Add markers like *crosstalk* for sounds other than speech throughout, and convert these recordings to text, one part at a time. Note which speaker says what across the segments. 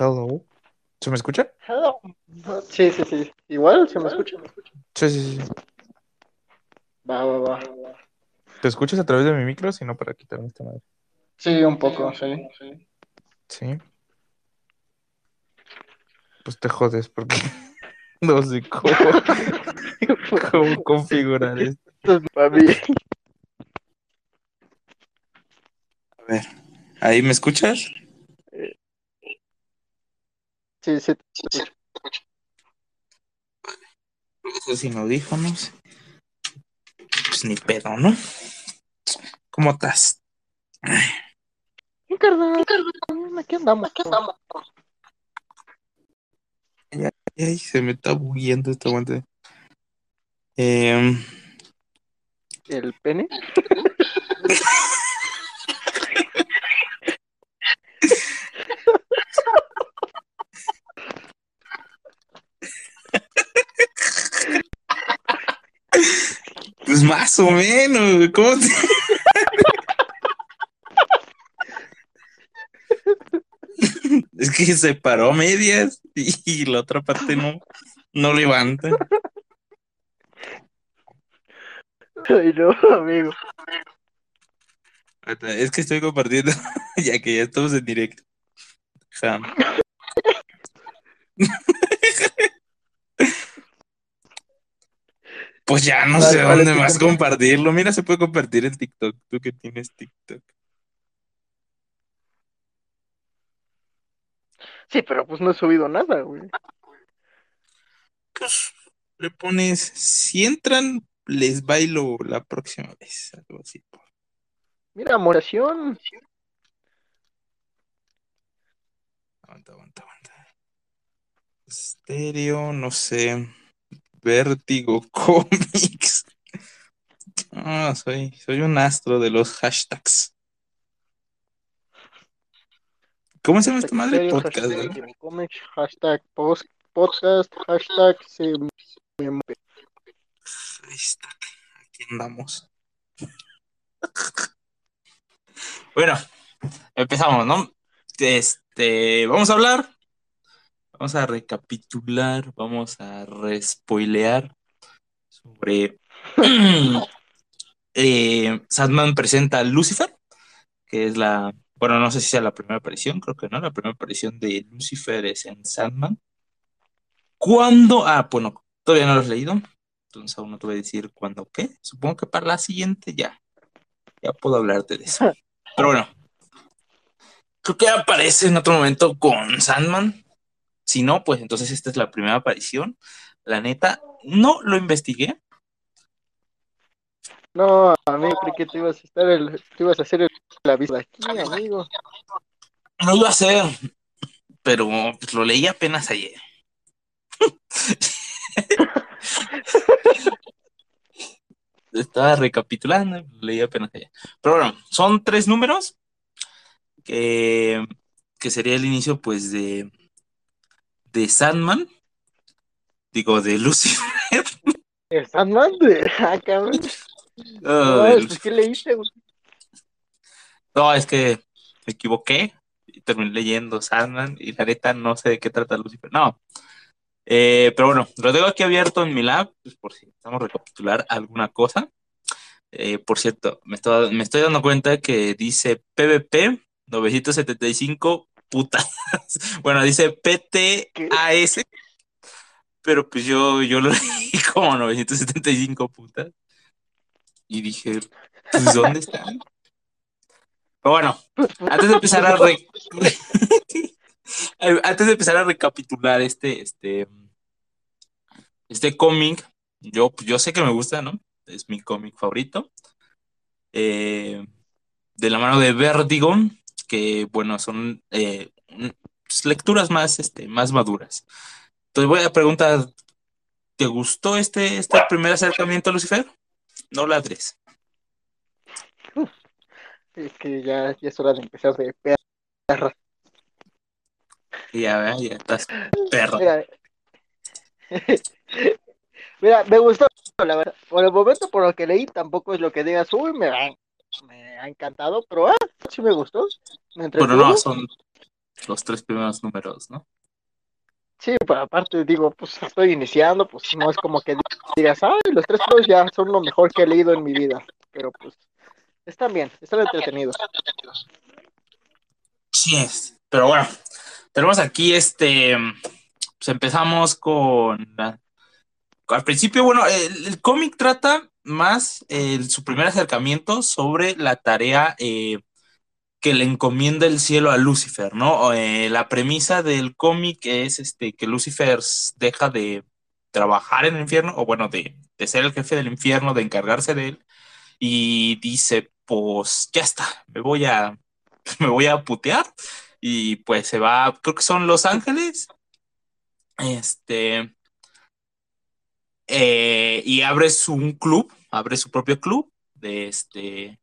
Speaker 1: Hello. ¿Se me escucha?
Speaker 2: Hello. Sí, sí, sí. Igual se me escucha.
Speaker 1: Sí, sí, sí.
Speaker 2: Va, va, va.
Speaker 1: ¿Te escuchas a través de mi micro? Si no, para quitarme esta madre.
Speaker 2: Sí, un poco, sí. sí.
Speaker 1: Sí. Pues te jodes porque *laughs* no sé cómo, cómo configurar esto.
Speaker 2: Esto es para mí.
Speaker 1: A ver, ¿ahí me escuchas?
Speaker 2: Sí, sí, te escucho.
Speaker 1: Eso sin audífonos. Pues ni pedo, ¿no? ¿Cómo estás?
Speaker 2: ¿Qué carnal? Aquí andamos. Aquí andamos.
Speaker 1: Ay, se me está bugueando esta guante. Eh,
Speaker 2: ¿El pene? *laughs*
Speaker 1: pues más o menos. ¿Cómo te... *laughs* Es que se paró a medias y, la otra parte no, no levanta.
Speaker 2: Ay, no, amigo.
Speaker 1: Es que estoy compartiendo, *laughs* ya que ya estamos en directo. Ja. *laughs* Pues ya no
Speaker 2: Vale,
Speaker 1: sé
Speaker 2: vale,
Speaker 1: dónde
Speaker 2: sí,
Speaker 1: más compartirlo. Mira, se puede compartir en TikTok. Tú que tienes TikTok.
Speaker 2: Sí, pero pues no he subido nada, güey.
Speaker 1: Pues le pones, si entran, les bailo la próxima vez. Algo así.
Speaker 2: Mira, moración.
Speaker 1: Aguanta, aguanta, aguanta. Estéreo, no sé. Vértigo *laughs* Comics. Ah, soy, soy un astro de los hashtags. ¿Cómo se llama esta madre?
Speaker 2: Serio,
Speaker 1: Podcast.
Speaker 2: hashtag Comics, hashtag post, podcast, hashtag se me mueve.
Speaker 1: Hashtag. Aquí andamos. *laughs* Bueno, empezamos, ¿no? Este, vamos a hablar, vamos a recapitular, vamos a respoilear sobre *clears throat* eh, Sandman presenta a Lucifer, que es la, bueno, no sé si sea la primera aparición, creo que no, la primera aparición de Lucifer es en Sandman. ¿Cuándo? Ah, bueno, todavía no lo has leído, entonces aún no te voy a decir cuándo qué. Supongo que para la siguiente ya, ya puedo hablarte de eso. *laughs* Pero bueno, creo que aparece en otro momento con Sandman. Si no, pues entonces esta es la primera aparición. La neta, no lo investigué.
Speaker 2: No, amigo, creí que te ibas a estar el, te ibas a hacer el, la vista aquí, amigo.
Speaker 1: No iba a hacer, pero pues, lo leí apenas ayer. *laughs* Estaba recapitulando, lo leí apenas ayer. Pero bueno, son tres números que, que sería el inicio, pues, de, de Sandman. Digo, de Lucifer.
Speaker 2: ¿El Sandman? De... *laughs* Ah, cabrón.
Speaker 1: No,
Speaker 2: No,
Speaker 1: de
Speaker 2: pues. ¿qué leíste, güey?
Speaker 1: No, es que me equivoqué y terminé leyendo Sandman y la neta no sé de qué trata Lucifer. No. Eh, pero bueno, lo tengo aquí abierto en mi lab, pues por si necesitamos recapitular alguna cosa. Eh, por cierto, me estoy, me estoy dando cuenta que dice PVP 975 putas. *laughs* Bueno, dice PTAS, pero pues yo, yo lo *laughs* leí como 975 putas. Y dije, pues ¿dónde están? Pero bueno, antes de empezar a re- *laughs* antes de empezar a recapitular este este este cómic yo yo sé que me gusta no es mi cómic favorito Eh, de la mano de Vertigo que bueno son eh, pues, lecturas más este más maduras entonces voy a preguntar ¿te gustó este este primer acercamiento a Lucifer? no ladres *laughs*
Speaker 2: Es que ya, ya es hora de empezar de perra.
Speaker 1: ya ya estás perro
Speaker 2: Mira, *laughs* mira, me gustó, la verdad. Por el momento, por lo que leí, tampoco es lo que digas, uy, me ha, me ha encantado, pero ah, sí me gustó. Me entretuvo.
Speaker 1: no, son, los tres primeros números, ¿no?
Speaker 2: Sí, pero aparte digo, pues estoy iniciando, pues no es como que digas, ay, los tres primeros ya son lo mejor que he leído en mi vida, pero pues están bien, están entretenidos.
Speaker 1: Sí es, pero bueno, tenemos aquí este, pues empezamos con, al principio, bueno, el, cómic trata más su primer acercamiento sobre la tarea eh, que le encomienda el cielo a Lucifer, ¿no? Eh, la premisa del cómic es este, que Lucifer deja de trabajar en el infierno, o bueno, de, de ser el jefe del infierno, de encargarse de él, y dice, pues ya está, me voy a, *laughs* me voy a putear, y pues se va, creo que son Los Ángeles, este, eh, y abre su, un club, abre su propio club, de este,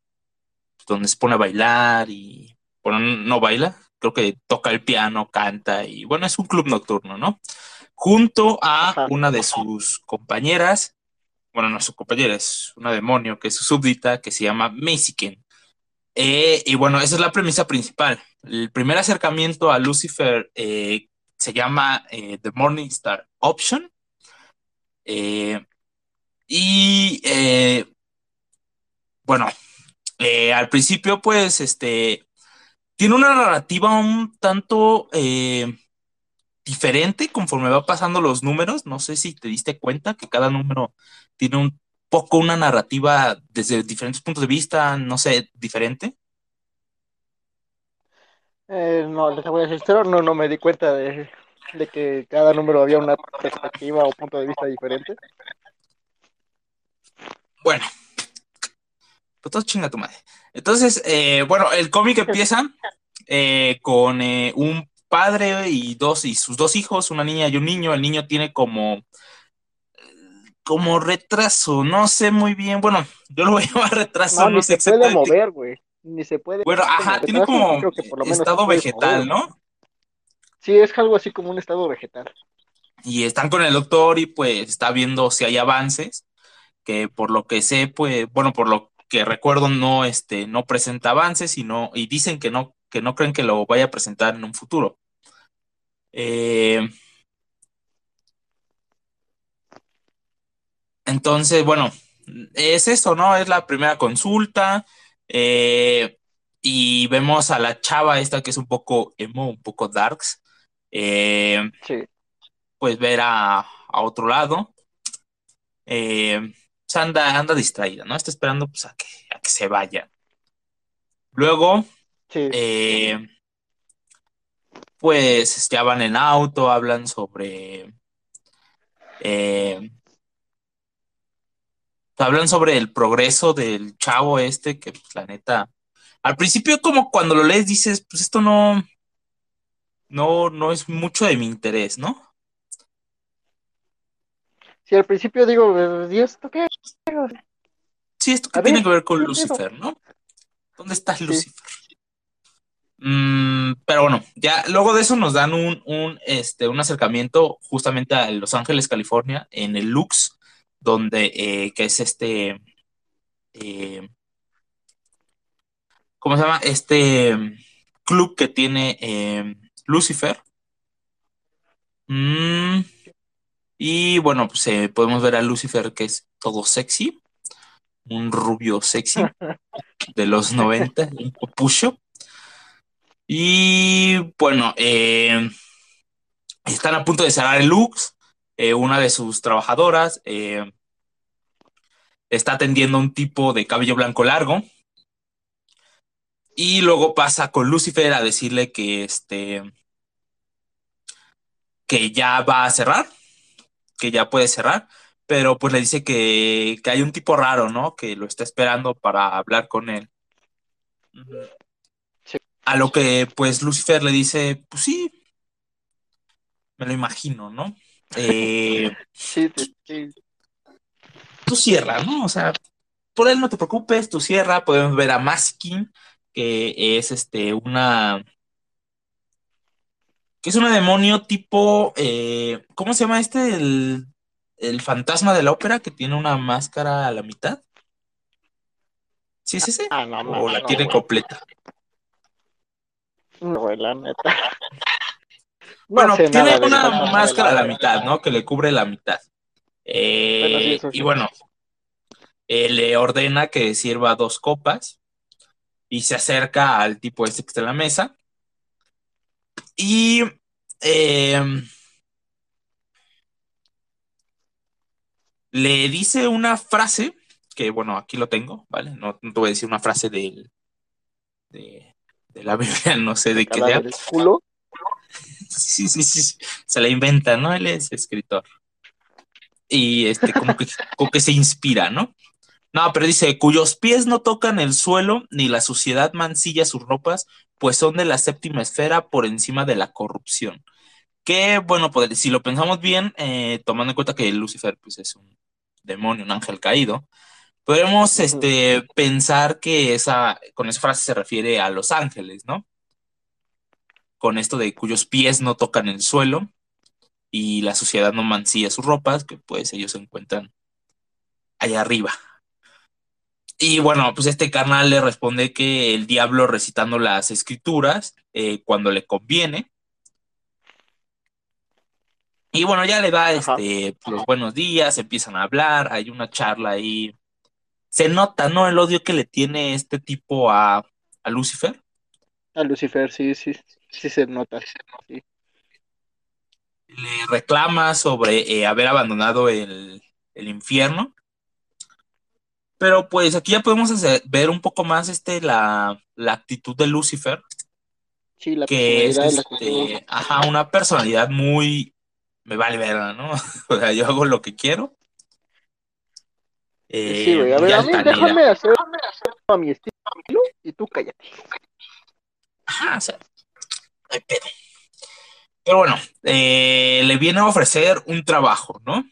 Speaker 1: donde se pone a bailar y, bueno, no baila, creo que toca el piano, canta y, bueno, es un club nocturno, ¿no? Junto a una de sus compañeras, bueno, no su compañera, es una demonio que es su súbdita, que se llama Macykin. Eh, y bueno, esa es la premisa principal. El primer acercamiento a Lucifer eh, se llama eh, The Morning Star Option. Y bueno, eh, al principio, pues, este, tiene una narrativa un tanto eh, diferente conforme va pasando los números. No sé si te diste cuenta que cada número tiene un poco una narrativa desde diferentes puntos de vista, no sé, diferente.
Speaker 2: Eh, no, les voy a decir, no, no me di cuenta de, de que cada número había una perspectiva o punto de vista diferente.
Speaker 1: Bueno, pues todo chinga tu madre. Entonces, eh, bueno, el cómic *laughs* empieza eh, con eh, un padre y dos y sus dos hijos, una niña y un niño. El niño tiene como como retraso, no sé muy bien. Bueno, yo lo voy a llamar retraso,
Speaker 2: no, no sé se puede mover, güey. Ni se puede.
Speaker 1: Bueno, ajá, tiene como estado vegetal, ¿no?
Speaker 2: Sí, es algo así como un estado vegetal.
Speaker 1: Y están con el doctor y pues está viendo si hay avances, que por lo que sé, pues, bueno, por lo que recuerdo no, este, no presenta avances y, y dicen que no, que no creen que lo vaya a presentar en un futuro. Eh, entonces, bueno, es eso, ¿no? Es la primera consulta. Eh, y vemos a la chava esta que es un poco emo, un poco darks. Eh,
Speaker 2: sí.
Speaker 1: Pues ver a, a otro lado. Eh, anda, anda distraída, ¿no? Está esperando pues, a, que, se vaya. Luego, eh, pues ya van en auto, hablan sobre. Eh, hablan sobre el progreso del chavo este, que pues, la neta. Al principio, como cuando lo lees, dices, pues esto no. No, no es mucho de mi interés, ¿no?
Speaker 2: Si al principio digo, ¿y esto qué?
Speaker 1: Sí, esto que tiene que ver con Lucifer, ¿no? ¿Dónde está Lucifer? Mm, pero bueno, ya luego de eso nos dan un, un, este, un acercamiento justamente a Los Ángeles, California, en el Lux, donde, eh, que es este, eh, ¿cómo se llama? Este club que tiene eh, Lucifer. Mm, y bueno, pues eh, podemos ver a Lucifer que es todo sexy, un rubio sexy *laughs* de los 90, un popucho. Y bueno, eh, están a punto de cerrar el Lux. Eh, una de sus trabajadoras está atendiendo a un tipo de cabello blanco largo. Y luego pasa con Lucifer a decirle que este que ya va a cerrar que ya puede cerrar, pero pues le dice que, hay un tipo raro, ¿no? Que lo está esperando para hablar con él. A lo que pues Lucifer le dice, pues sí, me lo imagino, ¿no? Eh, *laughs*
Speaker 2: sí, sí.
Speaker 1: Tú cierra, ¿no? O sea, por él no te preocupes, tú cierra, podemos ver a Maskin, que es este una que es un demonio tipo, eh, ¿cómo se llama este? El, fantasma de la ópera que tiene una máscara a la mitad. ¿Sí es ese?
Speaker 2: Ah, no,
Speaker 1: ¿O la tiene completa?
Speaker 2: No, la neta. *laughs*
Speaker 1: bueno, tiene una máscara a la mitad, ¿no? Que le cubre la mitad. Eh, y bueno, eh, le ordena que sirva dos copas y se acerca al tipo este que está en la mesa. Y em, le dice una frase que, bueno, aquí lo tengo, ¿vale? No, te voy a decir una frase de, de, la *laughs* Biblia, no sé de qué sea.
Speaker 2: culo?
Speaker 1: Sí, sí, sí, se la inventa, ¿no? Él es escritor. Y este, como que, como que se inspira, ¿no? No, pero dice, cuyos pies no tocan el suelo, ni la suciedad mancilla sus ropas, pues son de la séptima esfera por encima de la corrupción. Que, bueno, pues, si lo pensamos bien, eh, tomando en cuenta que Lucifer pues, es un demonio, un ángel caído, podemos este, pensar que esa, con esa frase se refiere a los ángeles, ¿no? Con esto de cuyos pies no tocan el suelo y la suciedad no mancilla sus ropas, que pues ellos se encuentran allá arriba. Y bueno, pues este carnal le responde que el diablo recitando las escrituras eh, cuando le conviene. Y bueno, ya le da este, los buenos días, empiezan a hablar, hay una charla ahí. Se nota, ¿no? El odio que le tiene este tipo a, a Lucifer.
Speaker 2: A Lucifer, sí, sí, sí se nota. Sí.
Speaker 1: Le reclama sobre eh, haber abandonado el, el infierno pero pues aquí ya podemos ver un poco más este la, actitud de Lucifer.
Speaker 2: Sí, la
Speaker 1: que es este, ajá, una personalidad muy me vale verga, ¿no? *laughs* o sea, yo hago lo que quiero.
Speaker 2: Eh, sí, güey, a ver, a mí déjame hacer, a mi estilo y tú cállate.
Speaker 1: Ajá, o sea, hay pedo. Pero bueno, eh, le viene a ofrecer un trabajo, ¿no?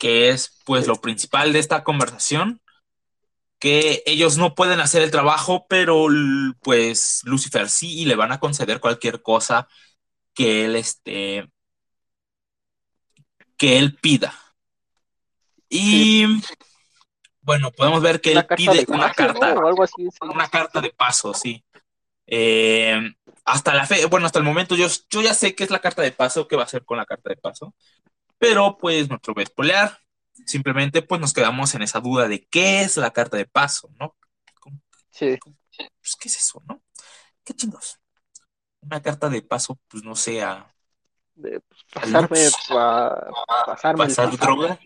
Speaker 1: Que es pues lo principal de esta conversación, que ellos no pueden hacer el trabajo, pero pues Lucifer sí y le van a conceder cualquier cosa que él este que él pida. Y bueno, podemos ver que él pide una carta, una carta de paso, sí. Eh, hasta la fe, bueno, hasta el momento yo, yo ya sé qué es la carta de paso, qué va a hacer con la carta de paso, pero pues a spoilear. Simplemente pues nos quedamos en esa duda de qué es la carta de paso, ¿no?
Speaker 2: Sí.
Speaker 1: Pues, ¿qué es eso, no? ¿Qué chingos? Una carta de paso, pues no sea...
Speaker 2: De pues, pasarme, pa, pasarme *laughs*
Speaker 1: pasar droga.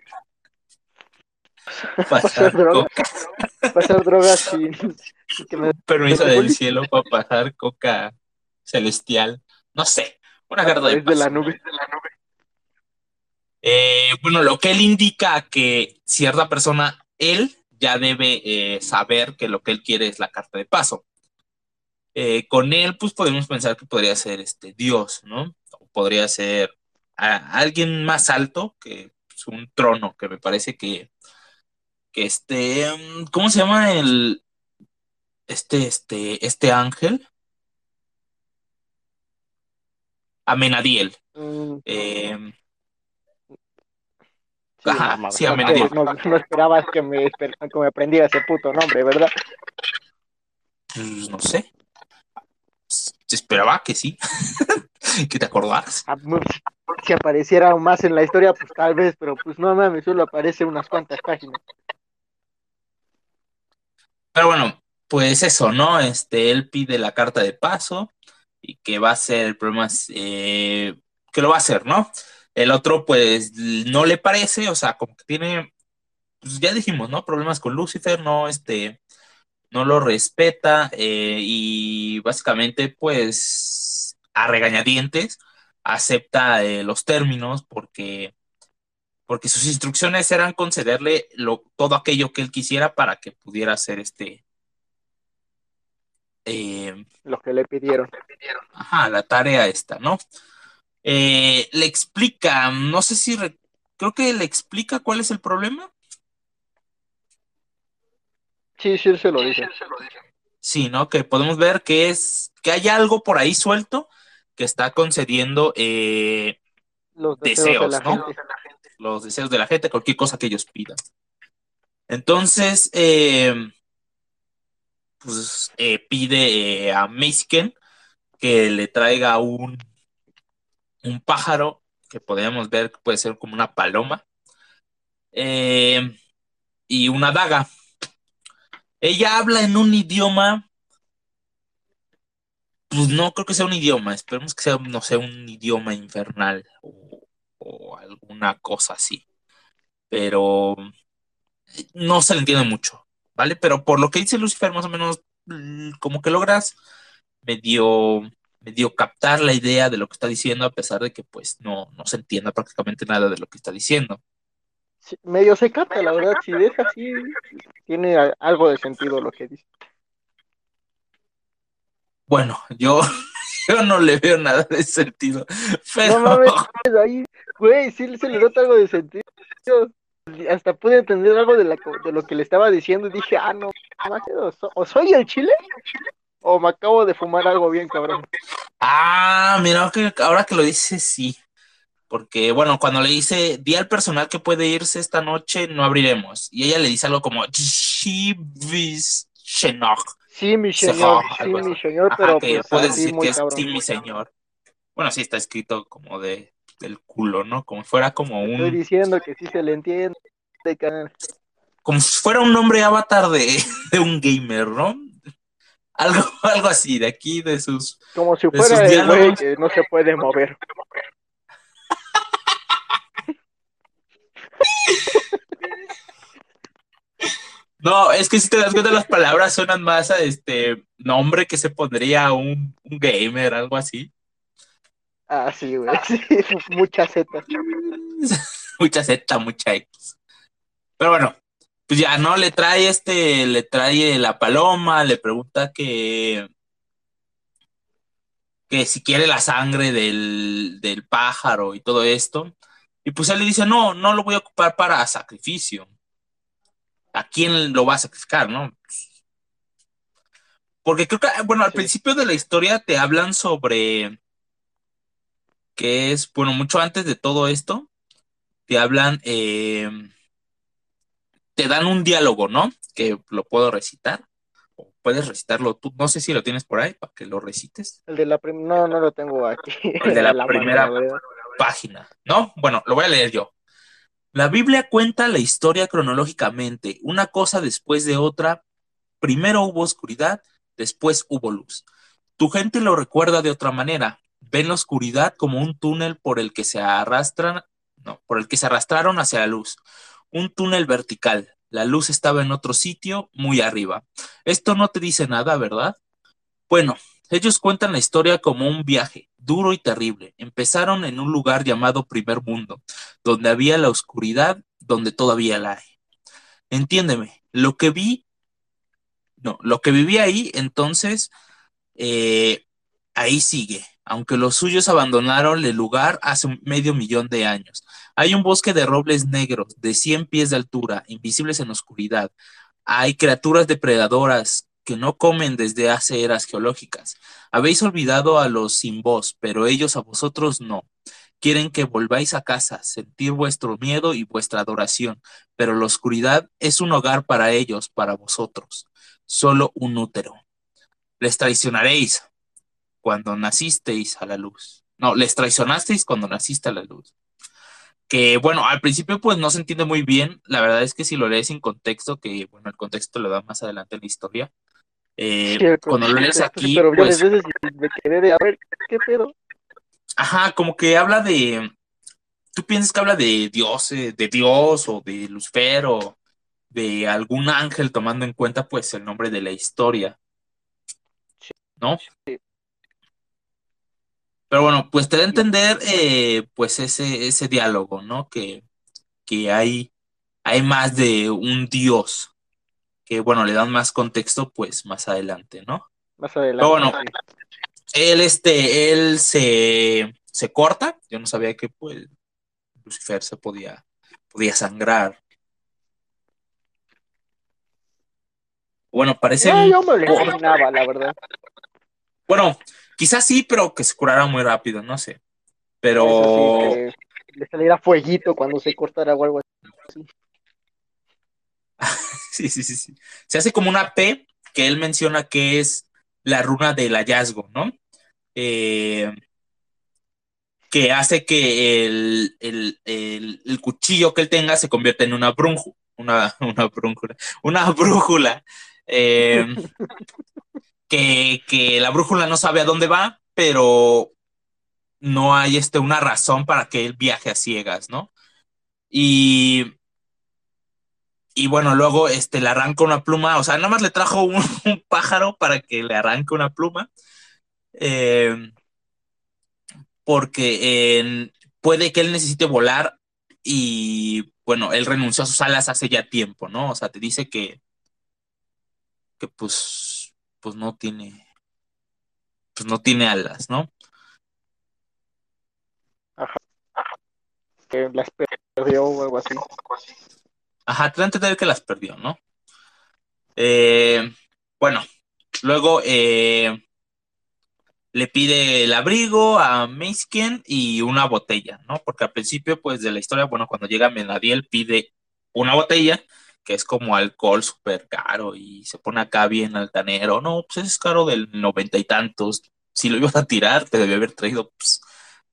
Speaker 2: Pasar, droga. *laughs* pasar droga sin,
Speaker 1: que me... Permiso del cielo para pasar coca celestial. No sé. Una carta de, paso.
Speaker 2: de la nube. De la nube.
Speaker 1: Eh, bueno, lo que él indica que cierta persona, él ya debe eh, saber que lo que él quiere es la carta de paso. Eh, con él, pues podemos pensar que podría ser este Dios, ¿no? O podría ser alguien más alto que pues, un trono, que me parece que, que este, mm, ¿cómo se llama el, este, este, este ángel? Amenadiel. Mm.
Speaker 2: Ajá, no, sí, no, esperabas que me, que me aprendiera ese puto nombre, ¿verdad?
Speaker 1: Pues, no sé. Se esperaba que sí. *laughs* que te acordaras.
Speaker 2: Ah, si apareciera más en la historia, pues tal vez, pero pues no mames, solo aparece unas cuantas páginas.
Speaker 1: Pero bueno, pues eso, ¿no? Este, él pide la carta de paso y que va a ser el problema, eh, que lo va a hacer, ¿no? El otro, pues, no le parece, o sea, como que tiene, pues ya dijimos, ¿no? Problemas con Lucifer, no, este, no lo respeta eh, y básicamente, pues, a regañadientes acepta eh, los términos porque, porque sus instrucciones eran concederle lo, todo aquello que él quisiera para que pudiera hacer este...
Speaker 2: Eh, lo que le pidieron.
Speaker 1: Ajá, la tarea esta, ¿no? Eh, le explica, no sé si, creo que le explica cuál es el problema.
Speaker 2: Sí, sí, se lo dice.
Speaker 1: Sí, ¿no? Que podemos ver que es, que hay algo por ahí suelto que está concediendo eh,
Speaker 2: los deseos, ¿no?
Speaker 1: Los deseos de la gente, cualquier cosa que ellos pidan. Entonces, eh, pues eh, pide a Misken que le traiga un, un pájaro que podríamos ver que puede ser como una paloma y una daga. Ella habla en un idioma pues no creo que sea un idioma, esperemos que sea, no sé, un idioma infernal o, alguna cosa así. Pero no se le entiende mucho, ¿vale? Pero por lo que dice Lucifer, más o menos, mm, como que logras medio, medio captar la idea de lo que está diciendo, a pesar de que pues no, no se entienda prácticamente nada de lo que está diciendo.
Speaker 2: medio se capta, la verdad, si deja así, tiene algo de sentido lo que dice.
Speaker 1: Bueno, yo, *laughs* yo no le veo nada de sentido. Pero...
Speaker 2: No mames, ahí, güey, sí se le nota algo de sentido. Hasta pude entender algo de, la, de lo que le estaba diciendo y dije, ah, no, o soy el chile o me acabo de fumar algo bien, cabrón.
Speaker 1: Ah, mira, ahora que lo dice, sí. Porque, bueno, cuando le dice, di al personal que puede irse esta noche, no abriremos. Y ella le dice algo como.
Speaker 2: Sí, mi señor, sí, mi señor, pero
Speaker 1: que pues, puedes decir que es sí, mi señor. Bueno, sí está escrito como de del culo, ¿no? Como fuera como un.
Speaker 2: Estoy diciendo que sí se le entiende,
Speaker 1: Como si fuera un nombre avatar de, *laughs* de un gamer, ¿no? Algo, *laughs* algo así, de aquí, de sus.
Speaker 2: Como si fuera el güey que no se puede mover. *laughs*
Speaker 1: No, es que si te das cuenta, las palabras suenan más a este nombre que se pondría un, un gamer, algo así.
Speaker 2: Ah, sí, güey. *laughs* Sí, mucha Z.
Speaker 1: mucha Z, mucha X. Pero bueno, pues ya, ¿no? Le trae este, le trae la paloma, le pregunta que. que si quiere la sangre del, del pájaro y todo esto. Y pues él le dice, no, no lo voy a ocupar para sacrificio a quién lo va a sacrificar, ¿no? Porque creo que, bueno, al principio de la historia te hablan sobre que es, bueno, mucho antes de todo esto, te hablan, eh, te dan un diálogo, ¿no? Que lo puedo recitar. O puedes recitarlo tú, no sé si lo tienes por ahí para que lo recites.
Speaker 2: El de la primera, no, no lo tengo aquí. *laughs*
Speaker 1: El de la, *laughs* primera página, ¿no? Bueno, lo voy a leer yo. La Biblia cuenta la historia cronológicamente, una cosa después de otra. Primero hubo oscuridad, después hubo luz. Tu gente lo recuerda de otra manera. Ven la oscuridad como un túnel por el que se arrastran, no, por el que se arrastraron hacia la luz. Un túnel vertical. La luz estaba en otro sitio, muy arriba. Esto no te dice nada, ¿verdad? Bueno, ellos cuentan la historia como un viaje, duro y terrible. Empezaron en un lugar llamado Primer Mundo, donde había la oscuridad, donde todavía la hay. Entiéndeme, lo que vi, no, lo que viví ahí, entonces, eh, ahí sigue, aunque los suyos abandonaron el lugar hace medio millón de años. Hay un bosque de robles negros de 100 pies de altura, invisibles en oscuridad. Hay criaturas depredadoras que no comen desde hace eras geológicas. Habéis olvidado a los sin voz, pero ellos a vosotros no. Quieren que volváis a casa, sentir vuestro miedo y vuestra adoración, pero la oscuridad es un hogar para ellos, para vosotros, solo un útero. Les traicionaréis cuando nacisteis a la luz. No, les traicionasteis cuando naciste a la luz. Que bueno, al principio pues no se entiende muy bien. La verdad es que si lo lees sin contexto, que bueno, el contexto lo da más adelante en la historia, eh, cuando lo lees aquí, pues, a ver, ¿qué pedo? Ajá, como que habla de, tú piensas que habla de Dios, eh, de Dios o de Lucifer o de algún ángel tomando en cuenta pues el nombre de la historia, ¿no? Pero bueno, pues te da a entender eh, pues ese, ese diálogo, ¿no? Que, que hay, hay más de un Dios, que bueno, le dan más contexto pues más adelante, ¿no?
Speaker 2: Más adelante.
Speaker 1: Pero bueno, él, este, él se, se corta, yo no sabía que pues Lucifer se podía, podía sangrar. Bueno, parece...
Speaker 2: No, yo me lo imaginaba, la verdad.
Speaker 1: Bueno, quizás sí, pero que se curara muy rápido, no sé. Pero...
Speaker 2: le saliera fueguito cuando se cortara o algo así. *laughs*
Speaker 1: sí, sí, sí, sí. Se hace como una P que él menciona que es la runa del hallazgo, ¿no? Eh, que hace que el, el, el, cuchillo que él tenga se convierta en una brújula, una, *laughs* una brújula, una brújula, eh, *laughs* que, que, la brújula no sabe a dónde va, pero no hay este, una razón para que él viaje a ciegas, ¿no? Y, y bueno, luego este, le arranca una pluma, o sea, nada más le trajo un, *laughs* pájaro para que le arranque una pluma. Eh, porque puede que él necesite volar y bueno, él renunció a sus alas hace ya tiempo, ¿no? O sea, te dice que, que pues, pues no tiene, pues no tiene alas, ¿no?
Speaker 2: Ajá. Que las perdió o algo así.
Speaker 1: Ajá, te da a entender que las perdió, ¿no? Eh, bueno, luego eh, le pide el abrigo a Meisken y una botella, ¿no? Porque al principio, pues, de la historia, bueno, cuando llega Menadiel pide una botella, que es como alcohol súper caro y se pone acá bien altanero. No, pues es caro del noventa y tantos. Si lo ibas a tirar, te debía haber traído, pues,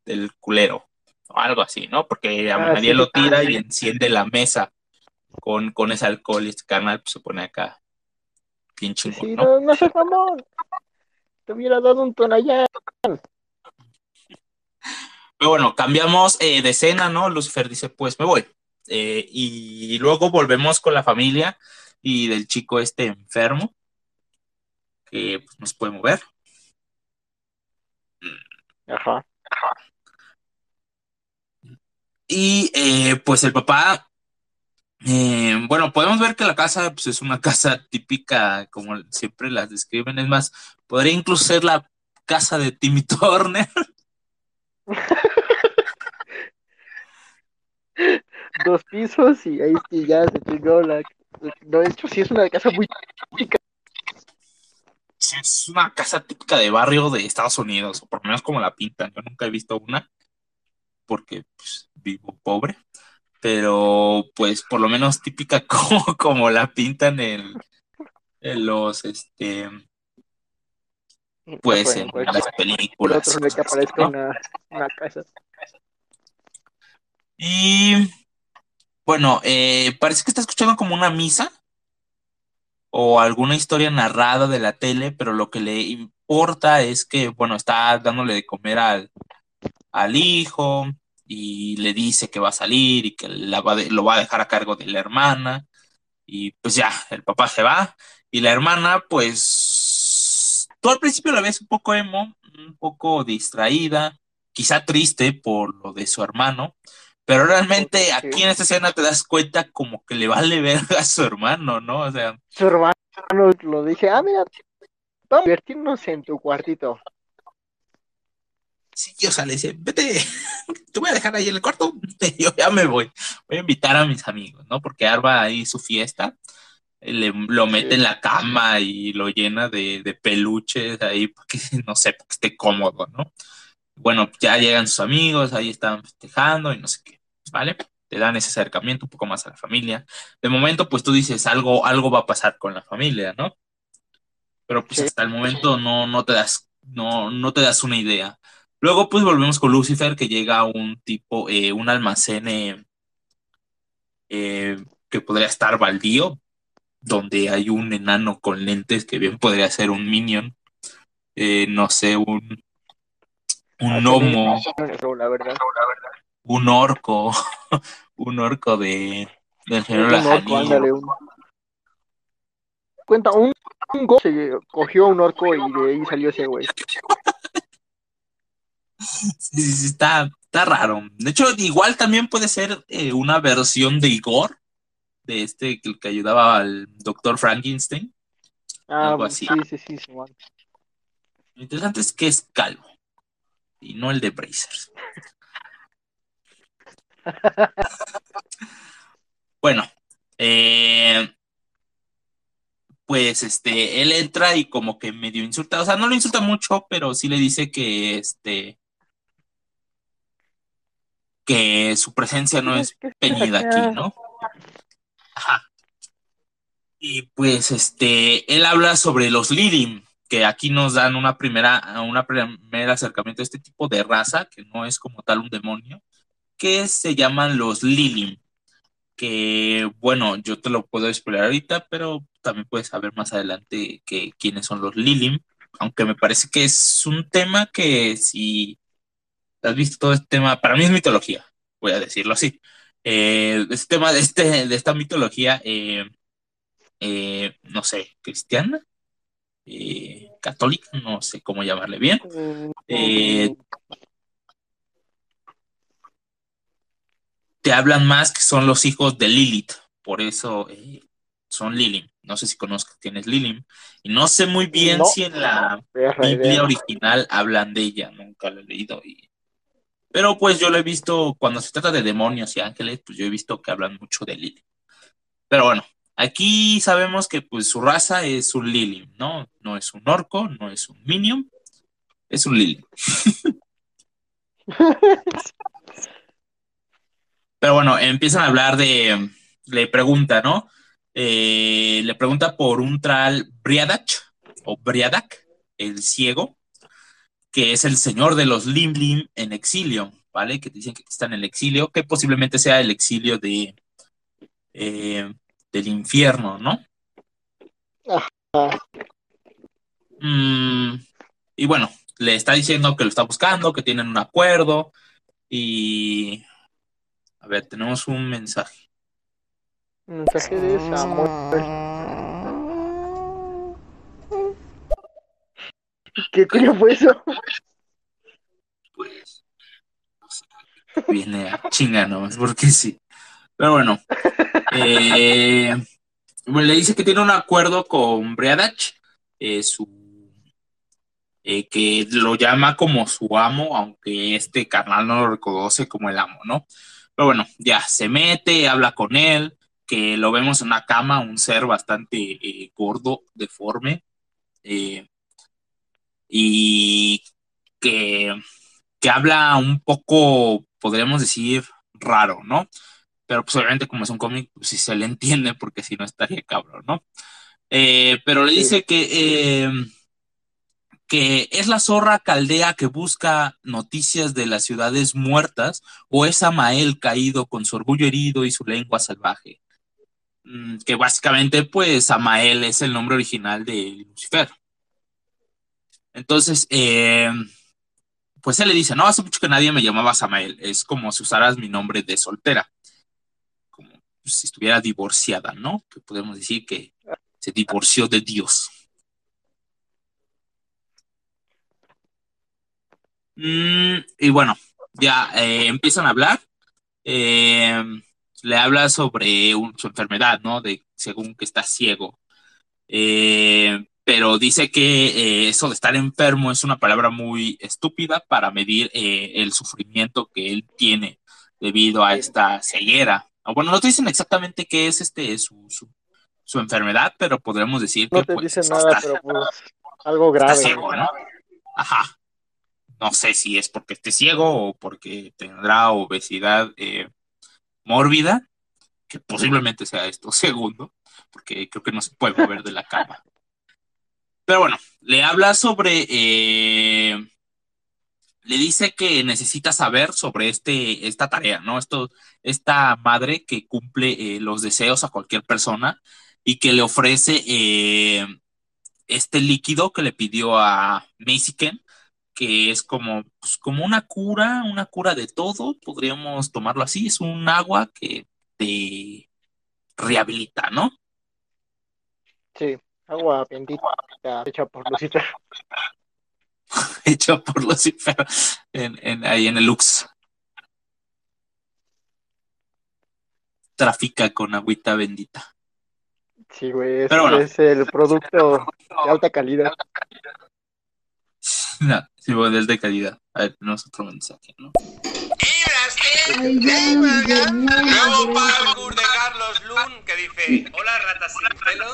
Speaker 1: del culero o algo así, ¿no? Porque a ah, Menadiel lo tira y enciende la mesa con, con ese alcohol y este canal pues, se pone acá bien chingón, sí, ¿no?
Speaker 2: no, no te hubiera dado un tonallán.
Speaker 1: Pero bueno, cambiamos eh, de escena, ¿no? Lucifer dice, pues me voy. Eh, y luego volvemos con la familia y del chico este enfermo, que pues, nos puede mover.
Speaker 2: Ajá.
Speaker 1: Y eh, pues el papá eh, bueno, podemos ver que la casa pues, es una *laughs* casa típica, como siempre las describen. Es más, podría incluso ser la casa de Timmy *laughs* Turner. *laughs*
Speaker 2: Dos pisos y ahí ya se chingó la. No, de hecho, sí es una casa muy típica.
Speaker 1: Sí, es una casa típica de barrio de Estados Unidos, o por lo menos como la pintan. Yo nunca he visto una, porque pues, vivo pobre pero pues por lo menos típica *laughs* como, como la pintan en, en los, este, pues en las películas.
Speaker 2: que aparezca una, casa.
Speaker 1: Y bueno, eh, parece que está escuchando como una misa o alguna historia narrada de la tele, pero lo que le importa es que, bueno, está dándole de comer al, al hijo, y le dice que va a salir y que lo va a dejar a cargo de la hermana. Y pues ya, el papá se va y la hermana, pues, tú al principio la ves un poco emo, un poco distraída, quizá triste por lo de su hermano, pero realmente aquí en esta escena te das cuenta como que le vale *laughs* ver a su hermano, ¿no? O sea,
Speaker 2: su hermano lo dije, ah, mira, vamos a divertirnos en tu cuartito.
Speaker 1: Sí, o sea, le dice, vete, *laughs* te voy a dejar ahí en el cuarto, *laughs* yo ya me voy, voy a invitar a mis amigos, ¿no? Porque arma ahí su fiesta, le, lo mete en la cama y lo llena de, de peluches ahí, porque no sé, porque esté cómodo, ¿no? Bueno, ya llegan sus amigos, ahí están festejando y no sé qué, ¿vale? Te dan ese acercamiento un poco más a la familia. De momento, pues tú dices, algo, algo va a pasar con la familia, ¿no? Pero pues hasta el momento no, no te das, no, no te das una idea. Luego, pues volvemos con Lucifer, que llega a un tipo, eh, un almacén eh, eh, que podría estar baldío, donde hay un enano con lentes que bien podría ser un minion. no sé, un, un gnomo. Un orco. *laughs* un orco de, del señor
Speaker 2: Cuenta, un, un se cogió un orco y de ahí salió ese güey.
Speaker 1: Sí, sí, está, está raro. De hecho, igual también puede ser eh, una versión de Igor, de este que, que ayudaba al doctor Frankenstein.
Speaker 2: Ah, algo así. Sí, sí, sí, Lo
Speaker 1: interesante es que es calvo y no el de Brazers. Bueno, eh, pues este, él entra y como que medio insulta, o sea, no lo insulta mucho, pero sí le dice que este que su presencia no es venida aquí, ¿no? Ajá. Y pues este, él habla sobre los Lilim, que aquí nos dan una primera, una primer acercamiento a este tipo de raza, que no es como tal un demonio, que se llaman los Lilim. Que bueno, yo te lo puedo explicar ahorita, pero también puedes saber más adelante que, quiénes son los Lilim. Aunque me parece que es un tema que si has visto todo este tema, para mí es mitología, voy a decirlo así. Eh, este tema de, este, de esta mitología, eh, eh, no sé, cristiana, eh, católica, no sé cómo llamarle bien. Te hablan más que son los hijos de Lilith, por eso son Lilim. No sé si conozco quién es Lilim. Y no sé muy bien si en la Biblia original hablan de ella, nunca lo he leído. Pero pues yo lo he visto, cuando se trata de demonios y ángeles, pues yo he visto que hablan mucho de Lilim. Pero bueno, Aquí sabemos que pues su raza es un Lilim, ¿no? No es un orco, no es un minion, es un Lilim. *laughs* *laughs* Pero bueno, empiezan a hablar de, le pregunta, ¿no? Eh, le pregunta por un tal Briadach o Briadak, el ciego, que es el señor de los Lim en exilio, ¿vale? Que dicen que está en el exilio, que posiblemente sea el exilio de, eh, del infierno, ¿no? Mm, y bueno, le está diciendo que lo está buscando, que tienen un acuerdo y... A ver, tenemos un mensaje.
Speaker 2: Mensaje de Samuel. ¿Qué coño fue eso?
Speaker 1: Pues... Viene a chingar nomás, porque sí. Pero bueno, eh, le dice que tiene un acuerdo con Breadach, eh, su, eh, que lo llama como su amo, aunque este carnal no lo reconoce como el amo, ¿no? Pero bueno, ya se mete, habla con él, que lo vemos en una cama, un ser bastante gordo, deforme, y que, que habla un poco, podríamos decir, raro, ¿no? pero pues obviamente como es un cómic, pues sí se le entiende porque si no estaría cabrón, ¿no? Eh, pero le dice que, eh, que es la zorra caldea que busca noticias de las ciudades muertas o es Amael caído con su orgullo herido y su lengua salvaje. Mm, que básicamente pues Amael es el nombre original de Lucifer. Entonces, eh, pues él le dice, no, hace mucho que nadie me llamaba Samael, es como si usaras mi nombre de soltera si estuviera divorciada, ¿no? Que podemos decir que se divorció de Dios. Mm, y bueno, ya eh, empiezan a hablar. Eh, le habla sobre su enfermedad, ¿no? De según que está ciego. Eh, pero dice que eso de estar enfermo es una palabra muy estúpida para medir el sufrimiento que él tiene debido a esta ceguera bueno, no te dicen exactamente qué es este su, su, enfermedad, pero podremos decir
Speaker 2: que.
Speaker 1: No
Speaker 2: te pues, dicen nada, pero pues, algo grave.
Speaker 1: ¿no? Ajá. No sé si es porque esté ciego o porque tendrá obesidad eh, mórbida, que posiblemente sea esto *laughs* segundo, porque creo que no se puede mover de la cama. Pero bueno, le habla sobre eh, le dice que necesita saber sobre este, esta tarea, ¿no? Esto, esta madre que cumple eh, los deseos a cualquier persona y que le ofrece este líquido que le pidió a Mexican, que es como, pues, como una cura, una cura de todo, podríamos tomarlo así, es un agua que te rehabilita, ¿no?
Speaker 2: Sí, agua bendita hecha por Lucita. *laughs*
Speaker 1: hecho por Lucifer en, en, ahí en el Lux. Trafica con agüita bendita.
Speaker 2: Sí, güey, es, el producto de alta calidad.
Speaker 1: No, *laughs* sí, bueno, es de calidad. A ver, tenemos otro mensaje, ¿no?
Speaker 3: Nuevo parkour de Carlos Lun que dice: Hola, ratas sin pelo.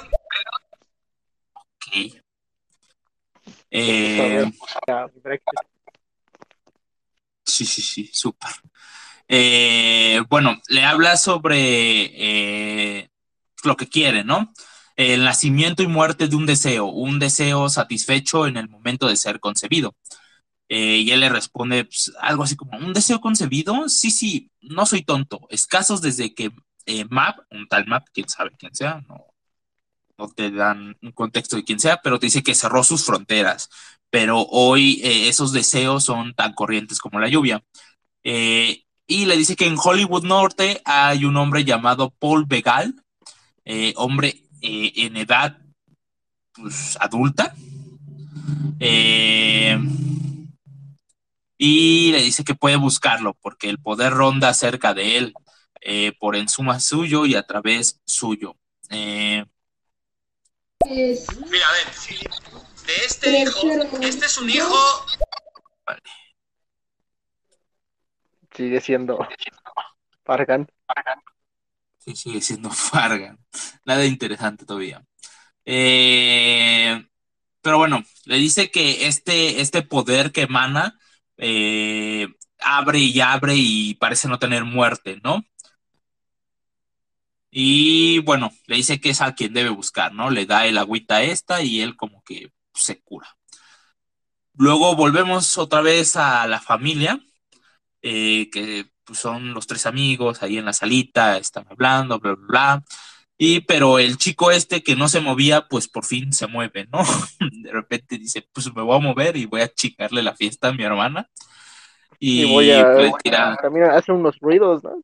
Speaker 1: Ok. Eh, sí, sí, sí, súper. Eh, bueno, le habla sobre eh, lo que quiere, ¿no? El nacimiento y muerte de un deseo, un deseo satisfecho en el momento de ser concebido. Eh, y él le responde pues, algo así como, ¿un deseo concebido? Sí, sí, no soy tonto. Escasos desde que eh, Map, un tal Map, quién sabe quién sea, no, te dan un contexto de quién sea, pero te dice que cerró sus fronteras. Pero hoy eh, esos deseos son tan corrientes como la lluvia. y le dice que en Hollywood Norte hay un hombre llamado Paul Begal, hombre en edad pues, adulta. Eh, y le dice que puede buscarlo porque el poder ronda cerca de él eh, por encima suyo y a través suyo. Eh,
Speaker 3: Mira, a ver, de este hijo, este es un hijo. Vale.
Speaker 2: Sigue siendo Fargan.
Speaker 1: Sí, sigue siendo *laughs* Fargan. Nada interesante todavía. Eh, pero bueno, le dice que este, este poder que emana eh, abre y abre y parece no tener muerte, ¿no? Y bueno, le dice que es a quien debe buscar, ¿no? Le da el agüita esta y él como que se cura. Luego volvemos otra vez a la familia, eh, que pues, son los tres amigos ahí en la salita, están hablando, bla, bla, bla. Y pero el chico este que no se movía, pues por fin se mueve, ¿no? *laughs* De repente dice, pues me voy a mover y voy a chicarle la fiesta a mi hermana.
Speaker 2: Y, voy a, pues, también hace unos ruidos, ¿no?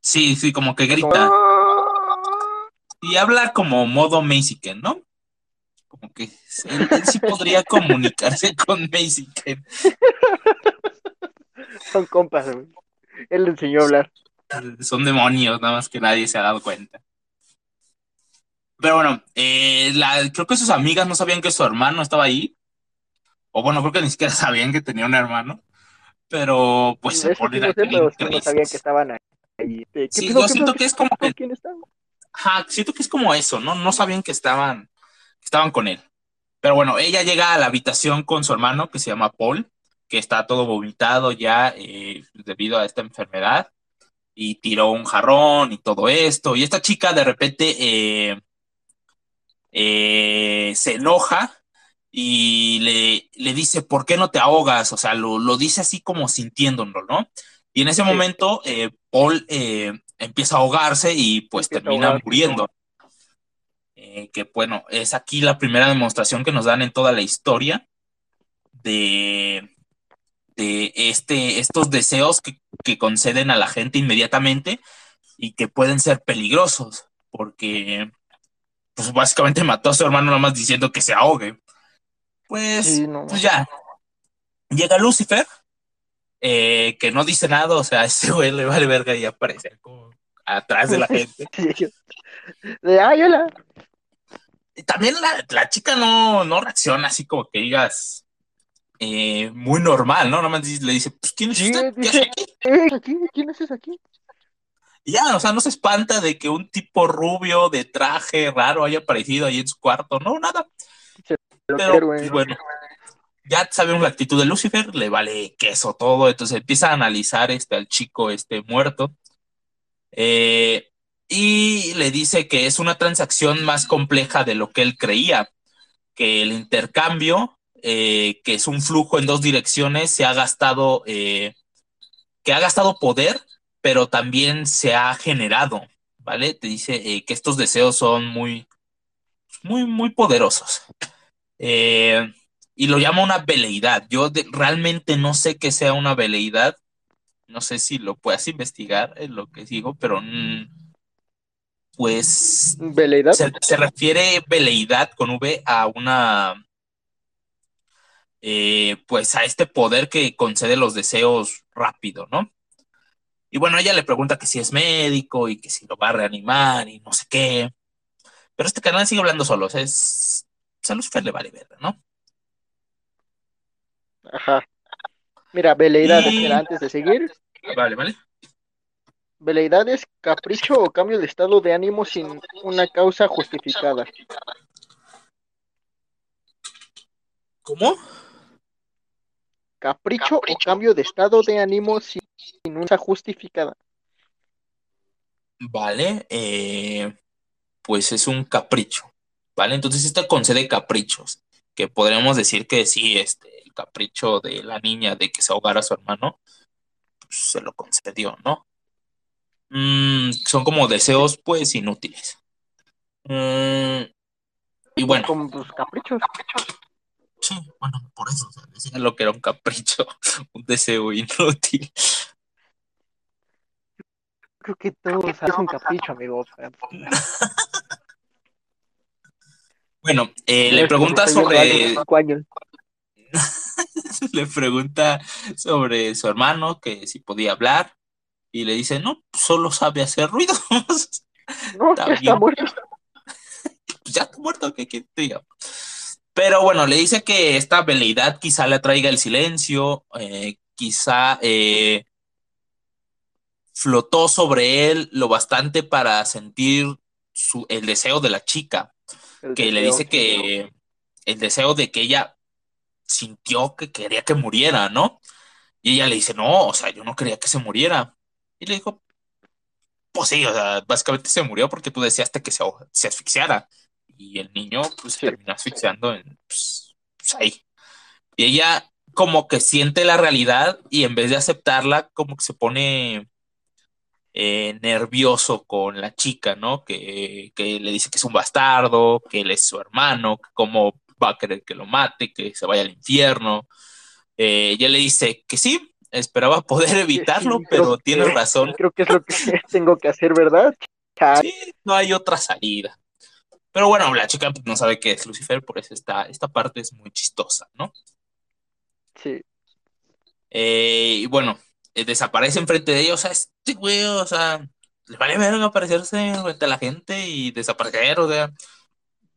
Speaker 1: Sí, sí, como que grita. Y habla como modo Mexican, ¿no? Como que él, sí podría *laughs* comunicarse con Mexican. *laughs*
Speaker 2: Son compas, Él le enseñó a hablar
Speaker 1: son demonios, nada más que nadie se ha dado cuenta. Pero bueno, eh, creo que sus amigas no sabían que su hermano estaba ahí. O bueno, creo que ni siquiera *laughs* sabían que tenía un hermano. Pero pues se ponen
Speaker 2: no, no sabían que estaban ahí.
Speaker 1: Sí, yo siento que es como que... Ajá, siento que es como eso, ¿no? No sabían que estaban, que estaban con él. Pero bueno, ella llega a la habitación con su hermano, que se llama Paul, que está todo vomitado ya eh, debido a esta enfermedad y tiró un jarrón y todo esto. Y esta chica de repente eh, eh, se enoja y le, le, dice, ¿por qué no te ahogas? O sea, lo, lo dice así como sintiéndolo, ¿no? Y en ese momento eh, Paul empieza a ahogarse y pues termina muriendo. que bueno, es aquí la primera demostración que nos dan en toda la historia de, de este, estos deseos que, conceden a la gente inmediatamente y que pueden ser peligrosos, porque pues básicamente mató a su hermano nada más diciendo que se ahogue. Pues, pues ya, llega Lucifer, eh, que no dice nada, o sea, *laughs* ese güey le vale verga y aparece como atrás de la gente. *laughs*
Speaker 2: De ay, hola.
Speaker 1: también la, la chica no, no reacciona así como que digas, eh, muy normal, ¿no? Nomás le dice, pues, ¿quién es usted? ¿Qué
Speaker 2: hace aquí? ¿Quién es ese aquí?
Speaker 1: Y ya, o sea, no se espanta de que un tipo rubio de traje raro haya aparecido ahí en su cuarto, no, nada. Pero, pues, bueno, ya sabemos la actitud de Lucifer, le vale queso todo, entonces empieza a analizar este, al chico este muerto. Eh, y le dice que es una transacción más compleja de lo que él creía, que el intercambio eh, que es un flujo en dos direcciones, se ha gastado, eh, que ha gastado poder, pero también se ha generado, ¿vale? Te dice eh, que estos deseos son muy, muy, muy poderosos. y lo llama una veleidad. Yo realmente no sé qué sea una veleidad. No sé si lo puedas investigar, es lo que digo, pero mm, pues
Speaker 2: ¿Veleidad?
Speaker 1: Se, se, refiere veleidad con V a una eh, pues a este poder que concede los deseos rápido, ¿no? Y bueno, ella le pregunta que si es médico y que si lo va a reanimar y no sé qué. Pero este canal sigue hablando solo, o sea, es... A Lucifer le vale ver, ¿no?
Speaker 2: Ajá. Mira, veleidades, antes de seguir.
Speaker 1: Vale, vale.
Speaker 2: Veleidades, capricho o cambio de estado de ánimo sin una causa justificada.
Speaker 1: ¿Cómo?
Speaker 2: Capricho, o cambio de estado de ánimo sin, una justificada.
Speaker 1: Vale. Eh, pues es un capricho, ¿vale? Entonces esta concede caprichos, que podríamos decir que sí, este, el capricho de la niña de que se ahogara a su hermano, pues, se lo concedió, ¿no? Mm, son como deseos, pues, inútiles. Mm, y bueno,
Speaker 2: Como pues caprichos.
Speaker 1: Sí, bueno, por eso, o sea, decían lo que era un capricho, *laughs* un deseo inútil.
Speaker 2: Creo que todos hacen un capricho, amigo. o
Speaker 1: Bueno, eh,
Speaker 2: no
Speaker 1: le
Speaker 2: es
Speaker 1: pregunta sobre, *laughs* le pregunta sobre su hermano, que si podía hablar, y le dice, no, solo sabe hacer ruidos. *laughs*
Speaker 2: No,
Speaker 1: Está
Speaker 2: ya está muerto.
Speaker 1: Pues ya está muerto, ¿qué quieres que te diga? Pero bueno, le dice que esta veleidad quizá le atraiga el silencio, eh, quizá eh, flotó sobre él lo bastante para sentir su, el deseo de la chica,
Speaker 2: El
Speaker 1: que le dice que el deseo de que ella sintió que quería que muriera, ¿no? Y ella le dice, no, o sea, yo no quería que se muriera. Y le dijo, pues sí, o sea, básicamente se murió porque tú deseaste que se, se asfixiara. Y el niño, pues, se terminó asfixiando en, pues, pues, ahí. Y ella como que siente la realidad y en vez de aceptarla, como que se pone eh, nervioso con la chica, ¿no? Que, que le dice que es un bastardo, que él es su hermano, que cómo va a querer que lo mate, que se vaya al infierno. Eh, ella le dice que sí, esperaba poder *laughs* evitarlo,
Speaker 2: sí,
Speaker 1: pero tienes
Speaker 2: que-
Speaker 1: razón.
Speaker 2: Creo que es lo que *laughs* tengo que hacer, ¿verdad?
Speaker 1: Sí, no hay otra salida. Pero bueno, la chica pues, no sabe qué es Lucifer, por eso esta, esta parte es muy chistosa, ¿no?
Speaker 2: Sí.
Speaker 1: Eh, y bueno, eh, desaparece enfrente de ellos, o sea, este güey, o sea, le vale verga aparecerse frente a la gente y desaparecer, o sea,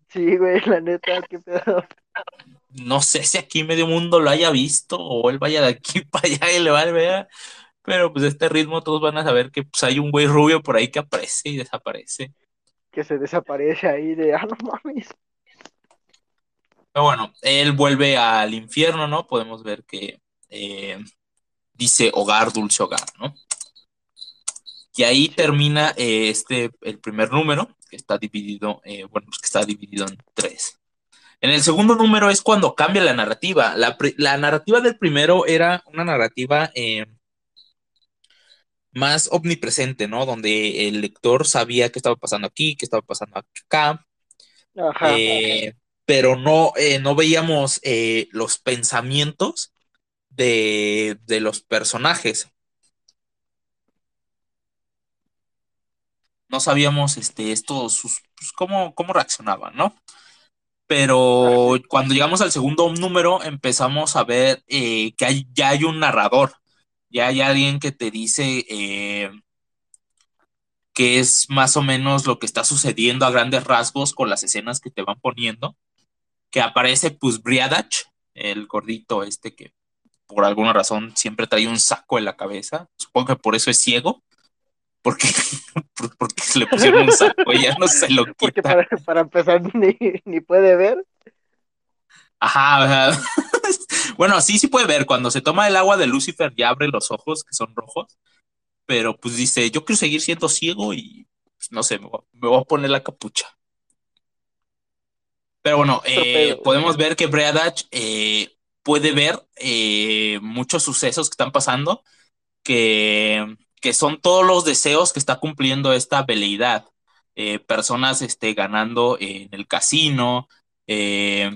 Speaker 2: Sí, güey, la neta, qué pedo.
Speaker 1: no sé si aquí medio mundo lo haya visto o él vaya de aquí *laughs* para allá y le vale verga, pero pues este ritmo todos van a saber que pues hay un güey rubio por ahí que aparece y desaparece.
Speaker 2: Que se desaparece ahí de, *laughs* ah, no mames.
Speaker 1: Pero bueno, él vuelve al infierno, ¿no? Podemos ver que eh, dice hogar, dulce hogar, ¿no? Y ahí termina eh, este, el primer número, que está dividido, eh, bueno, pues que está dividido en tres. En el segundo número es cuando cambia la narrativa. La, la narrativa del primero era una narrativa eh, más omnipresente, ¿no? Donde el lector sabía qué estaba pasando aquí, qué estaba pasando acá,
Speaker 2: Ajá.
Speaker 1: eh, pero no, eh, no veíamos eh, los pensamientos de, de los personajes. No sabíamos este, estos, sus, pues, cómo, cómo reaccionaban, ¿no? Pero cuando llegamos al segundo número empezamos a ver que hay, ya hay un narrador, ya hay alguien que te dice eh, que es más o menos lo que está sucediendo a grandes rasgos con las escenas que te van poniendo, que aparece pues Briadach, el gordito este que por alguna razón siempre trae un saco en la cabeza, supongo que por eso es ciego, porque, *laughs* por- porque le pusieron un saco y ya no se lo *laughs*
Speaker 2: Porque
Speaker 1: quita.
Speaker 2: para, para empezar *laughs* ni, ni puede ver.
Speaker 1: Ajá, ajá. Bueno, sí, sí puede ver. Cuando se toma el agua de Lucifer ya abre los ojos, que son rojos. Pero pues dice, yo quiero seguir siendo ciego y pues, no sé, me voy, me voy a poner la capucha. Pero bueno, eh, podemos ver que Breadach eh, puede ver eh, muchos sucesos que están pasando, que, que son todos los deseos que está cumpliendo esta veleidad. Eh, personas este, ganando en el casino, eh,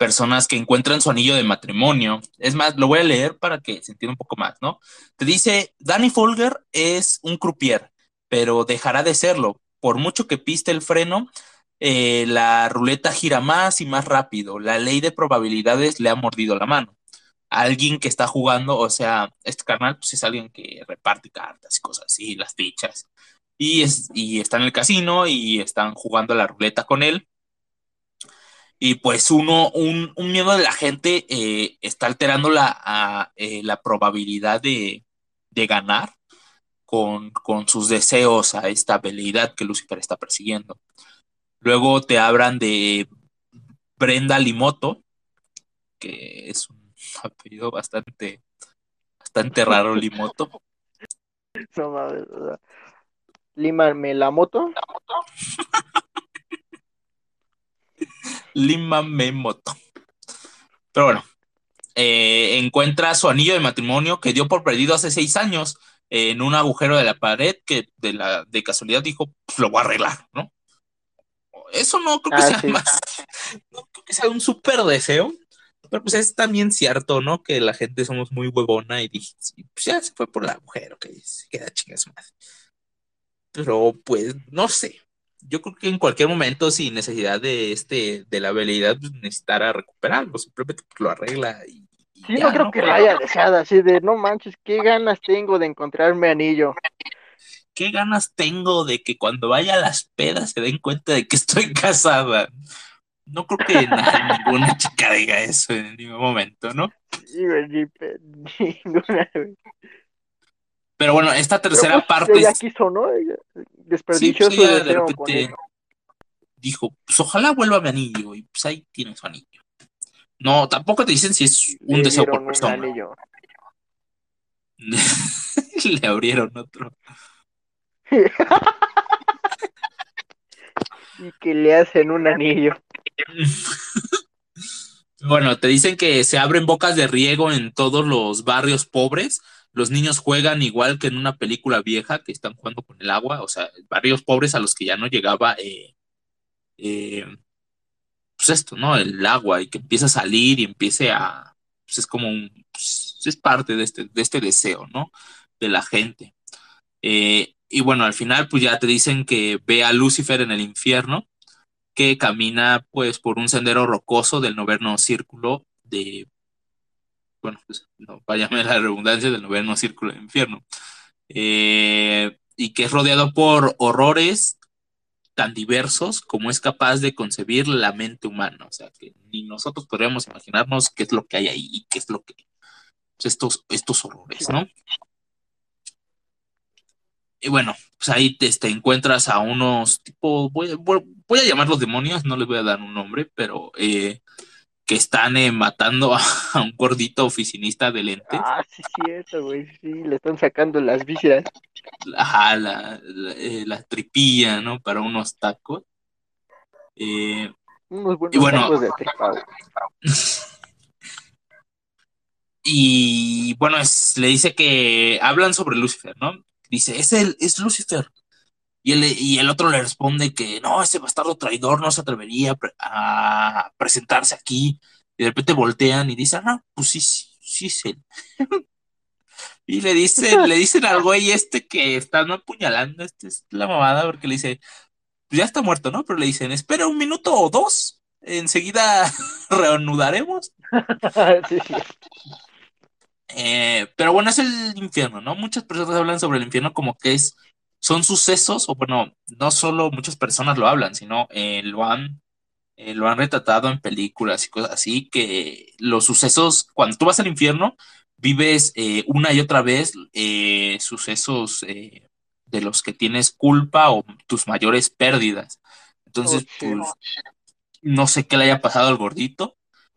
Speaker 1: personas que encuentran su anillo de matrimonio. Es más, lo voy a leer para que se entienda un poco más, ¿no? Te dice, Danny Folger es un croupier, pero dejará de serlo. Por mucho que piste el freno, eh, la ruleta gira más y más rápido. La ley de probabilidades le ha mordido la mano. Alguien que está jugando, o sea, este carnal pues es alguien que reparte cartas y cosas así, las fichas. Y, es, y está en el casino y están jugando la ruleta con él. Y pues uno, un, un miembro de la gente eh, está alterando la, a, eh, la probabilidad de, de ganar con, con, sus deseos a esta veleidad que Lucifer está persiguiendo. Luego te hablan de Brenda Limoto, que es un apellido bastante, bastante raro, Limoto. *laughs*
Speaker 2: No mames, o sea, Límame la moto. *laughs*
Speaker 1: Lima Memoto. Pero bueno, eh, encuentra su anillo de matrimonio que dio por perdido hace seis años en un agujero de la pared que de, la, de casualidad dijo, pues lo voy a arreglar, ¿no? Eso no creo que
Speaker 2: Ah,
Speaker 1: sea
Speaker 2: sí.
Speaker 1: más, no creo que sea un súper deseo, pero pues es también cierto, ¿no? Que la gente somos muy huevona y dije, pues ya se fue por el agujero, que se queda chingas más. Pero pues, no sé. Yo creo que en cualquier momento, sin necesidad de este, de la habilidad, pues, necesitara recuperarlo, simplemente pues, lo arregla y, y
Speaker 2: Sí,
Speaker 1: ya,
Speaker 2: no creo
Speaker 1: ¿no?
Speaker 2: que lo haya deseado así de, no manches, qué ganas tengo de encontrarme anillo.
Speaker 1: ¿Qué ganas tengo de que cuando vaya a las pedas se den cuenta de que estoy *laughs* casada? No creo que na- *laughs* ninguna chica diga eso en ningún momento, ¿no?
Speaker 2: Sí, *laughs* ninguna.
Speaker 1: Pero bueno, esta tercera
Speaker 2: pues,
Speaker 1: parte
Speaker 2: ella quiso, ¿no? Ella
Speaker 1: sí,
Speaker 2: desperdició
Speaker 1: pues
Speaker 2: su
Speaker 1: ella de repente dijo, pues ojalá vuelva mi anillo, y pues ahí tiene su anillo. No, tampoco te dicen si es un
Speaker 2: Le
Speaker 1: deseo por persona. *laughs* Le abrieron otro. *laughs*
Speaker 2: Y que le hacen un anillo. *laughs*
Speaker 1: Bueno, te dicen que se abren bocas de riego en todos los barrios pobres. Los niños juegan igual que en una película vieja que están jugando con el agua, o sea, barrios pobres a los que ya no llegaba, eh, eh, pues esto, ¿no? El agua y que empieza a salir y empiece a, pues es como un, pues, es parte de este, de este deseo, ¿no? De la gente. Eh, y bueno, al final, pues ya te dicen que ve a Lucifer en el infierno que camina pues por un sendero rocoso del noveno círculo de, bueno, pues no, váyame la redundancia del noveno círculo del infierno, Eh, y que es rodeado por horrores tan diversos como es capaz de concebir la mente humana, o sea, que ni nosotros podríamos imaginarnos qué es lo que hay ahí y qué es lo que, estos, estos horrores, ¿no? Y bueno, pues ahí te, te encuentras a unos tipo, voy a llamarlos demonios, no les voy a dar un nombre, pero eh, que están eh, matando a, *laughs* a un gordito oficinista de lentes.
Speaker 2: Ah, sí, cierto, güey. Sí, le están sacando las vísceras.
Speaker 1: Ajá, la, la, eh, la tripilla, ¿no? Para unos tacos. Eh,
Speaker 2: Unos buenos
Speaker 1: Y bueno.
Speaker 2: tacos de tripa, *laughs*
Speaker 1: y bueno, es- le dice que hablan sobre Lucifer, ¿no? Dice, es el, es Lucifer. Y el, y el otro le responde que no, ese bastardo traidor no se atrevería a, pre- a presentarse aquí. Y de repente voltean y dicen, no, pues sí, sí, sí es él. *laughs* y le dicen, le dicen al güey este que están apuñalando, este es la mamada, porque le dice, pues ya está muerto, ¿no? Pero le dicen, espera un minuto o dos, enseguida *laughs* reanudaremos. *laughs*
Speaker 2: sí, sí.
Speaker 1: Eh, pero bueno, es el infierno, ¿no? Muchas personas hablan sobre el infierno como que es, son sucesos, o bueno, no solo muchas personas lo hablan, sino eh, lo han, eh, lo han retratado en películas y cosas así, que los sucesos, cuando tú vas al infierno, vives eh, una y otra vez eh, sucesos de los que tienes culpa o tus mayores pérdidas. Entonces, pues, no sé qué le haya pasado al gordito,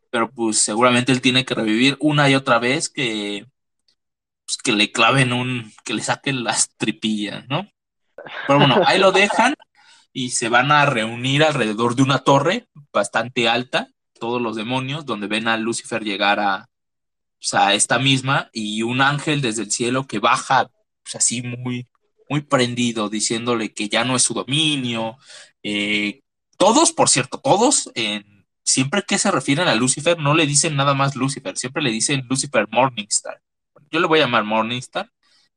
Speaker 1: pero pues seguramente él tiene que revivir una y otra vez que, pues, que le claven un, que le saquen las tripillas, ¿no? Pero bueno, ahí lo dejan y se van a reunir alrededor de una torre bastante alta, todos los demonios, donde ven a Lucifer llegar a, pues, esta misma y un ángel desde el cielo que baja pues, así muy, muy prendido, diciéndole que ya no es su dominio. Eh, todos, por cierto, todos, siempre que se refieren a Lucifer, no le dicen nada más Lucifer, siempre le dicen Lucifer Morningstar. Yo le voy a llamar Morningstar,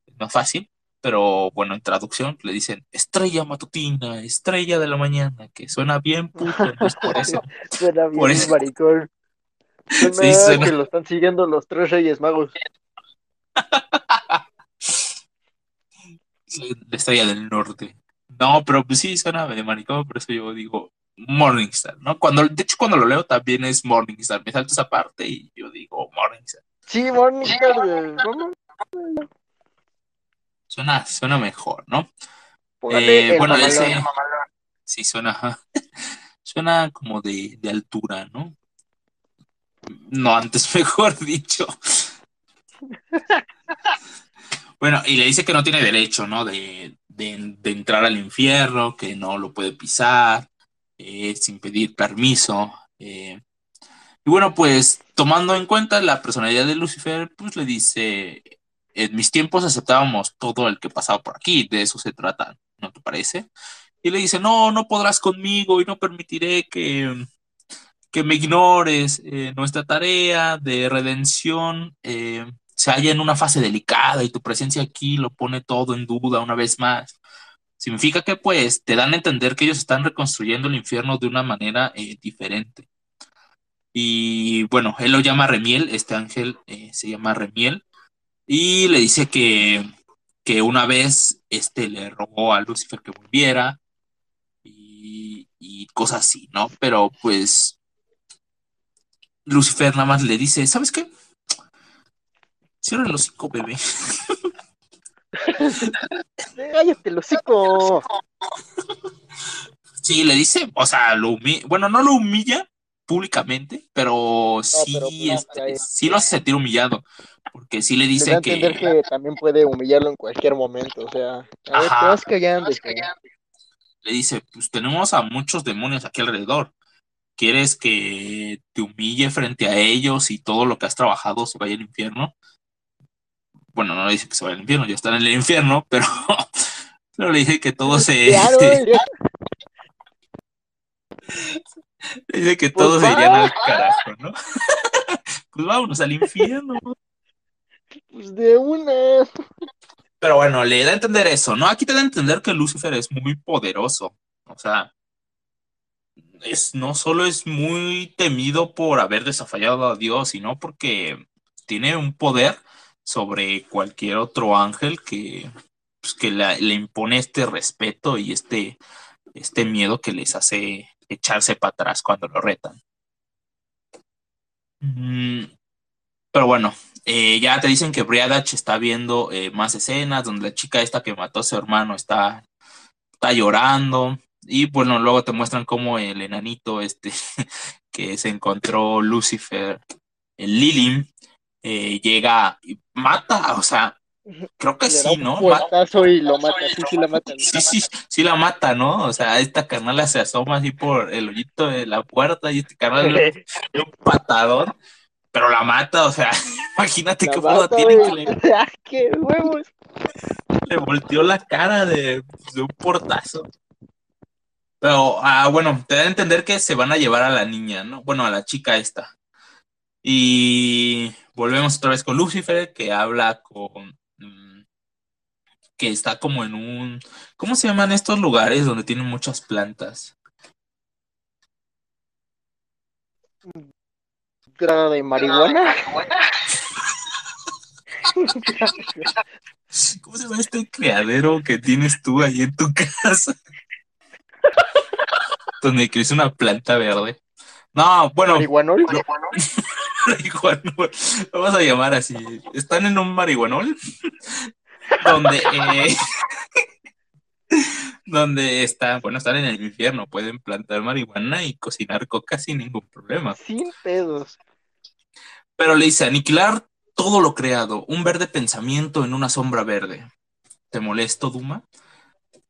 Speaker 1: es más fácil, pero bueno, en traducción le dicen estrella matutina, estrella de la mañana, que suena bien puto, entonces por *laughs* eso.
Speaker 2: Suena bien
Speaker 1: Por eso-
Speaker 2: maricón. *laughs* Suena
Speaker 1: Sí, suena-
Speaker 2: que lo están siguiendo los tres reyes magos. *laughs*
Speaker 1: La estrella del norte. No, pero pues sí suena de maricón, por eso yo digo Morningstar, ¿no? Cuando, de hecho, cuando lo leo también es Morningstar, me salto esa parte y yo digo Morningstar.
Speaker 2: Sí, Morningstar. ¿Cómo?
Speaker 1: Suena, suena mejor, ¿no? Eh,
Speaker 2: el
Speaker 1: bueno,
Speaker 2: mamalón.
Speaker 1: ese sí suena, *laughs* suena como de, de altura, ¿no? No, antes *laughs* mejor dicho. Bueno, y le dice que no tiene derecho, ¿no? De, de, de entrar al infierno, que no lo puede pisar, eh, sin pedir permiso. eh, y bueno, pues tomando en cuenta la personalidad de Lucifer, pues le dice, en mis tiempos aceptábamos todo el que pasaba por aquí, de eso se trata, ¿no te parece? Y le dice, no, no podrás conmigo y no permitiré que, que me ignores. eh, nuestra tarea de redención eh, se halla en una fase delicada y tu presencia aquí lo pone todo en duda una vez más. Significa que pues te dan a entender que ellos están reconstruyendo el infierno de una manera eh, diferente. Y bueno, él lo llama Remiel, este ángel eh, se llama Remiel, y le dice que, que una vez este le rogó a Lucifer que volviera y, y cosas así, ¿no? Pero pues Lucifer nada más le dice, ¿sabes qué? Cierra el hocico, bebé. *laughs*
Speaker 2: Cállate, el hocico.
Speaker 1: Sí, le dice, o sea, lo humilla, bueno, no lo humilla públicamente, pero sí,
Speaker 2: pero,
Speaker 1: este, sí lo hace sentir humillado, porque sí le
Speaker 2: Le da a
Speaker 1: dice
Speaker 2: entender
Speaker 1: que,
Speaker 2: que también puede humillarlo en cualquier momento. O sea, a ver, te vas callando.
Speaker 1: le dice, pues tenemos a muchos demonios aquí alrededor. ¿Quieres que te humille frente a ellos y todo lo que has trabajado se vaya al infierno? Bueno, no le dice que se vaya al infierno, ya están en el infierno, *laughs* pero, pero le dice que todo se,
Speaker 2: Claro,
Speaker 1: le *laughs* dice que
Speaker 2: Pues
Speaker 1: todos se
Speaker 2: va.
Speaker 1: irían al carajo, ¿no? *laughs* pues vámonos al infierno.
Speaker 2: pues de una.
Speaker 1: Pero bueno, le da a entender eso, ¿no? Aquí te da a entender que Lucifer es muy poderoso. O sea, es, no solo es muy temido por haber desafallado a Dios, sino porque tiene un poder sobre cualquier otro ángel que, pues, que la- le impone este respeto y este, este miedo que les hace echarse para atrás cuando lo retan. Mm, pero bueno, eh, ya te dicen que Briadach está viendo eh, más escenas donde la chica esta que mató a su hermano está, está llorando. Y bueno, luego te muestran cómo el enanito este *laughs* que se encontró Lucifer, el Lilim, eh, llega y mata, o sea, creo que
Speaker 2: Le
Speaker 1: sí,
Speaker 2: un
Speaker 1: ¿no?
Speaker 2: Puestazo y lo mata. Sí, sí, la mata.
Speaker 1: Sí, sí, sí la mata, ¿no? O sea, esta carnala se asoma así por el hoyito de la puerta y este carnal le *laughs* da un patadón, pero la mata, o sea, *laughs* imagínate
Speaker 2: La
Speaker 1: qué tiene que le, *laughs*
Speaker 2: ¡Ah, qué huevos!
Speaker 1: le volteó la cara de, de un portazo. Pero, ah, bueno, te da a entender que se van a llevar a la niña, ¿no? Bueno, a la chica esta. Y volvemos otra vez con Lucifer, que habla con... que está como en un... ¿Cómo se llaman estos lugares donde tienen muchas plantas?
Speaker 2: Grada de marihuana.
Speaker 1: ¿Cómo se llama este criadero que tienes tú ahí en tu casa? Donde crece una planta verde. No, bueno,
Speaker 2: Marihuanol. *laughs*
Speaker 1: marihuanol. Vamos a llamar así. Están en un marihuanol donde eh, *laughs* donde están, bueno, están en el infierno, pueden plantar marihuana y cocinar coca sin ningún problema.
Speaker 2: Sin pedos.
Speaker 1: Pero le dice aniquilar todo lo creado, un verde pensamiento en una sombra verde. ¿Te molesto, Duma?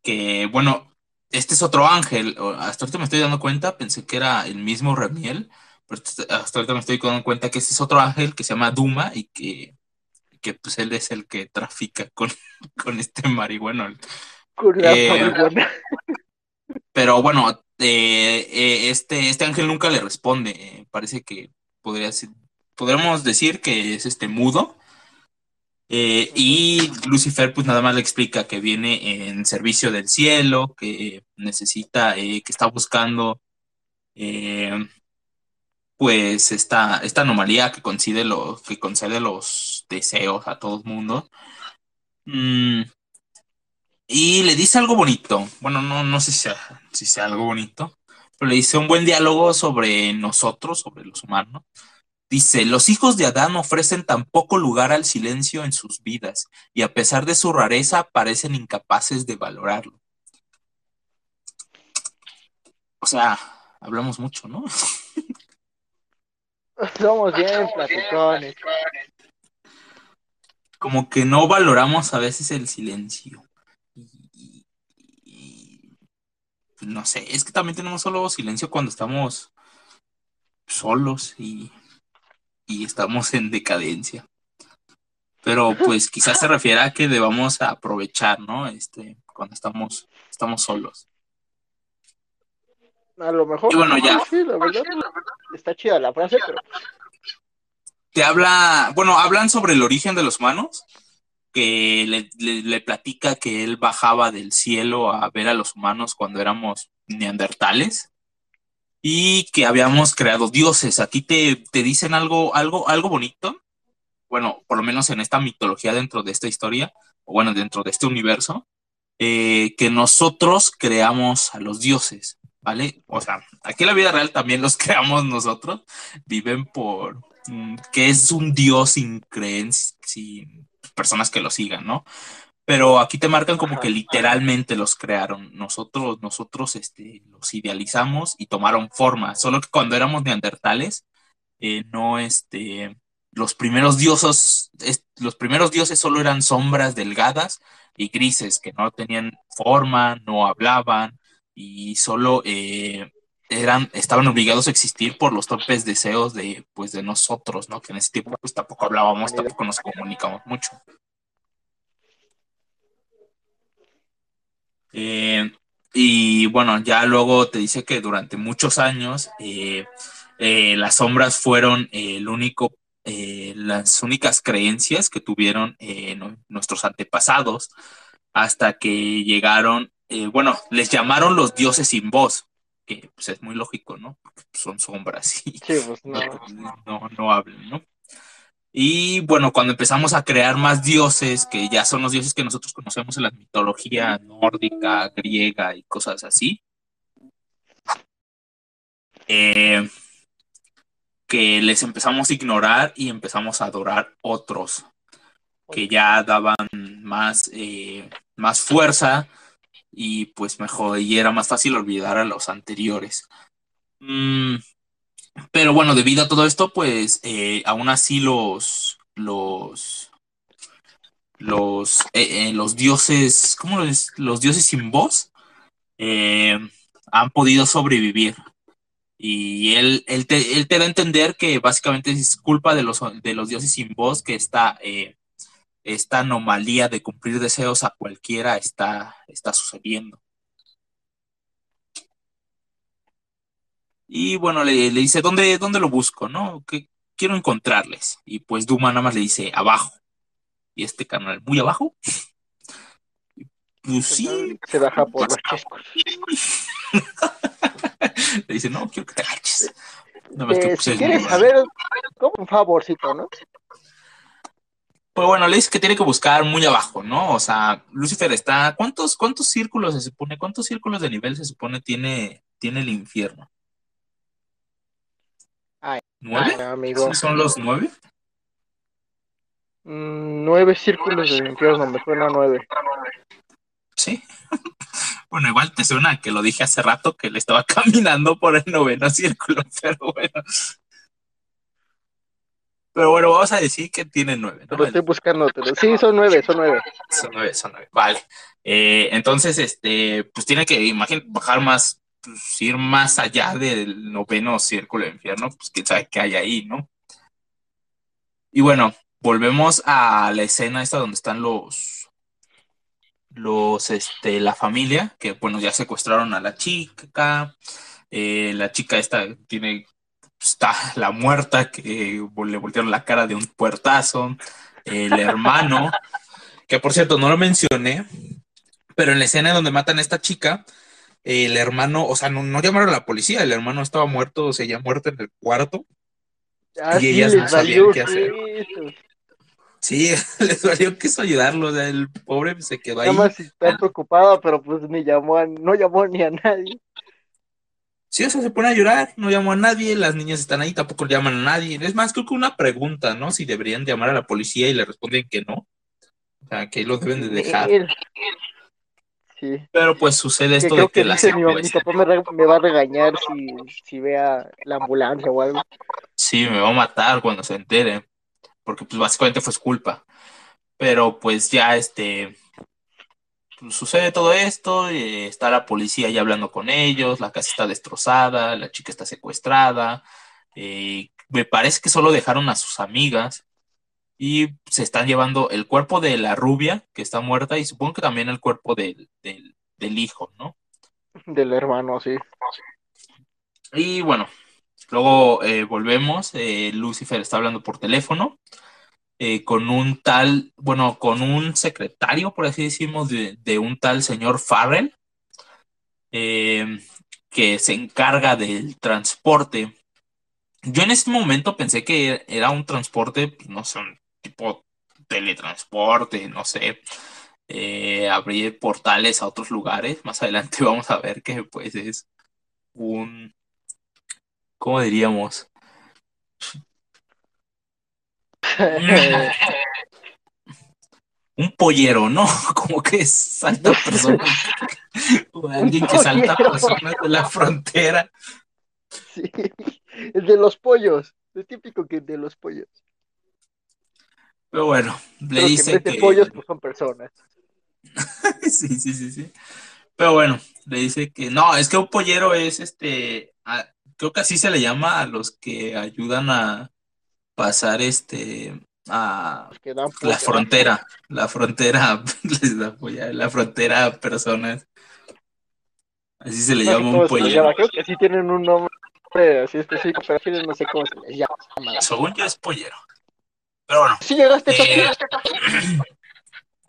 Speaker 1: Que bueno, este es otro ángel. Hasta ahorita me estoy dando cuenta, pensé que era el mismo Ramiel, pero hasta ahorita me estoy dando cuenta que este es otro ángel que se llama Duma y que, que pues él es el que trafica con, *laughs* con este marihuana.
Speaker 2: Con la
Speaker 1: Eh,
Speaker 2: marihuana.
Speaker 1: Pero bueno, eh, eh, este, este ángel nunca le responde. parece que podría ser, podríamos decir que es este mudo. Eh, y Lucifer pues nada más le explica que viene en servicio del cielo, que necesita, eh, que está buscando eh, pues esta, esta anomalía que concede, los, que concede los deseos a todo el mundo. Mm, y le dice algo bonito. Bueno, no, no sé si sea, si sea algo bonito, pero le dice un buen diálogo sobre nosotros, sobre los humanos. Dice, los hijos de Adán ofrecen tan poco lugar al silencio en sus vidas y a pesar de su rareza parecen incapaces de valorarlo. O sea, hablamos mucho, ¿no? *laughs*
Speaker 2: Somos bien platicones.
Speaker 1: Como que no valoramos a veces el silencio. Y, y- no sé, es que también tenemos solo silencio cuando estamos solos y, y estamos en decadencia. Pero pues quizás se refiere a que debamos aprovechar, ¿no? Este, cuando estamos, estamos solos.
Speaker 2: A lo mejor.
Speaker 1: Y bueno, ya.
Speaker 2: Sí, la verdad. Está chida la frase, pero.
Speaker 1: Te habla, bueno, hablan sobre el origen de los humanos, que le, le- platica que él bajaba del cielo a ver a los humanos cuando éramos neandertales y que habíamos creado dioses. ¿A ti te, te dicen algo, algo, algo bonito? Bueno, por lo menos en esta mitología dentro de esta historia, o bueno, dentro de este universo, eh, que nosotros creamos a los dioses, ¿vale? O sea, aquí en la vida real también los *laughs* creamos nosotros, viven por que es un dios sin creencias, sin personas que lo sigan, ¿no? Pero aquí te marcan como que literalmente los crearon. Nosotros, nosotros este, los idealizamos y tomaron forma. Solo que cuando éramos neandertales, eh, no, este, los primeros dioses, es- los primeros dioses solo eran sombras delgadas y grises que no tenían forma, no hablaban y solo eh, eran, estaban obligados a existir por los torpes deseos de, pues, de nosotros, ¿no? Que en ese tiempo pues tampoco hablábamos, tampoco nos comunicamos mucho. Eh, y bueno, ya luego te dice que durante muchos años eh, eh, las sombras fueron el único, las únicas creencias que tuvieron nu- nuestros antepasados hasta que llegaron, bueno, les llamaron los dioses sin voz, que pues es muy lógico, ¿no? Porque son sombras y
Speaker 2: Sí, pues *laughs* no.
Speaker 1: no, no, no hablan, ¿no? Y bueno, cuando empezamos a crear más dioses, que ya son los dioses que nosotros conocemos en la mitología nórdica, griega y cosas así, eh, que les empezamos a ignorar y empezamos a adorar otros, que ya daban más, eh, más fuerza y pues mejor, y era más fácil olvidar a los anteriores. Mm, pero bueno, debido a todo esto, pues eh, aún así los, los, los, eh, eh, los dioses, ¿cómo es? Los dioses sin voz han podido sobrevivir. Y él, él, te, él te da a entender que básicamente es culpa de los, de los dioses sin voz que esta, eh, esta anomalía de cumplir deseos a cualquiera está, está sucediendo. Y bueno, le, le dice, ¿dónde, ¿dónde lo busco? ¿No? Que quiero encontrarles. Y pues Duma nada más le dice, abajo. Y este canal, ¿muy abajo? Y, Pues sí.
Speaker 2: Se baja por los chescos. *laughs*
Speaker 1: Le dice, no, quiero que te agaches. No, es que,
Speaker 2: Eh,
Speaker 1: pues,
Speaker 2: si quieres saber, como un favorcito, ¿no?
Speaker 1: Pues bueno, le dice que tiene que buscar muy abajo, ¿no? O sea, Lucifer está. ¿Cuántos, cuántos círculos se supone? ¿Cuántos círculos de nivel se supone tiene, tiene el infierno?
Speaker 2: Ay,
Speaker 1: ¿Nueve?
Speaker 2: Ay, amigo.
Speaker 1: ¿Sí ¿Son los nueve?
Speaker 2: Mm, nueve círculos del infierno, me suena nueve.
Speaker 1: Sí. *laughs* Bueno, igual te suena que lo dije hace rato que le estaba *laughs* caminando por el noveno círculo, *laughs* pero bueno. Pero bueno, vamos a decir que tiene nueve, ¿no?
Speaker 2: Pero estoy buscando. pero- Sí, son nueve, son nueve.
Speaker 1: Son nueve, son nueve. Vale. Eh, entonces, este, pues tiene que, imagínate, bajar más, pues, ir más allá del noveno círculo de infierno, pues quién sabe qué hay ahí, ¿no? Y bueno, volvemos a la escena esta donde están los, los, este, la familia, que bueno, ya secuestraron a la chica, eh, la chica esta tiene, está la muerta, que le voltearon la cara de un puertazo, el hermano, que por cierto, no lo mencioné, pero en la escena donde matan a esta chica, el hermano, o sea, no, no llamaron a la policía, el hermano estaba muerto, o sea, ya muerto en el cuarto.
Speaker 2: Ah,
Speaker 1: Y
Speaker 2: sí,
Speaker 1: ellas no sabían qué hacer. Sí, *laughs* les valió quiso ayudarlo, o sea, el pobre se quedó ahí.
Speaker 2: Nada más está preocupada, pero pues ni llamó a, no llamó ni a nadie.
Speaker 1: Sí, o sea, se pone a llorar, no llamó a nadie, las niñas están ahí, tampoco llaman a nadie. Es más, creo que una pregunta, ¿no? Si deberían llamar a la policía y le responden que no. O sea, que ahí lo deben de dejar.
Speaker 2: Él. Sí.
Speaker 1: Pero pues sucede
Speaker 2: Que
Speaker 1: esto
Speaker 2: creo
Speaker 1: de que
Speaker 2: que
Speaker 1: la
Speaker 2: dice mi, papá me, re- me va a regañar si, si vea la ambulancia o algo.
Speaker 1: Sí, me va a matar cuando se entere, porque pues básicamente fue su culpa. Pero pues ya este, sucede todo esto, eh, está la policía ya hablando con ellos, la casa está destrozada, la chica está secuestrada, eh, me parece que solo dejaron a sus amigas y se están llevando el cuerpo de la rubia que está muerta y supongo que también el cuerpo del, del, del hijo, ¿no?
Speaker 2: Del hermano, sí.
Speaker 1: Y bueno, luego eh, volvemos, Lucifer está hablando por teléfono eh, con un tal, bueno, con un secretario, por así decimos, de, un tal señor Farrell, eh, que se encarga del transporte. Yo en este momento pensé que era un transporte, pues, no sé, un tipo teletransporte, no sé, eh, abrir portales a otros lugares. Más adelante *laughs* vamos a ver que pues es un, ¿cómo diríamos? *laughs* un pollero, ¿no? *laughs* Como que salta personas, o alguien que salta personas de la frontera.
Speaker 2: Sí. El de los pollos. Es típico que de los pollos.
Speaker 1: Pero bueno, le
Speaker 2: Pero que en
Speaker 1: dice
Speaker 2: vez de
Speaker 1: que...
Speaker 2: pollos, pues son personas. *laughs*
Speaker 1: Sí, sí, sí, sí. Pero bueno, le dice que no, es que un pollero es este, a- creo que así se le llama a los que ayudan a pasar este, a la
Speaker 2: pollo.
Speaker 1: frontera, la frontera, *laughs* les da polla- la frontera a personas. Así se le
Speaker 2: No
Speaker 1: llama un
Speaker 2: llama. Creo que sí tienen un nombre así específico, pero no sé cómo se les llama.
Speaker 1: Según yo es pollero. Pero bueno,
Speaker 2: Sí llegaste
Speaker 1: Eh,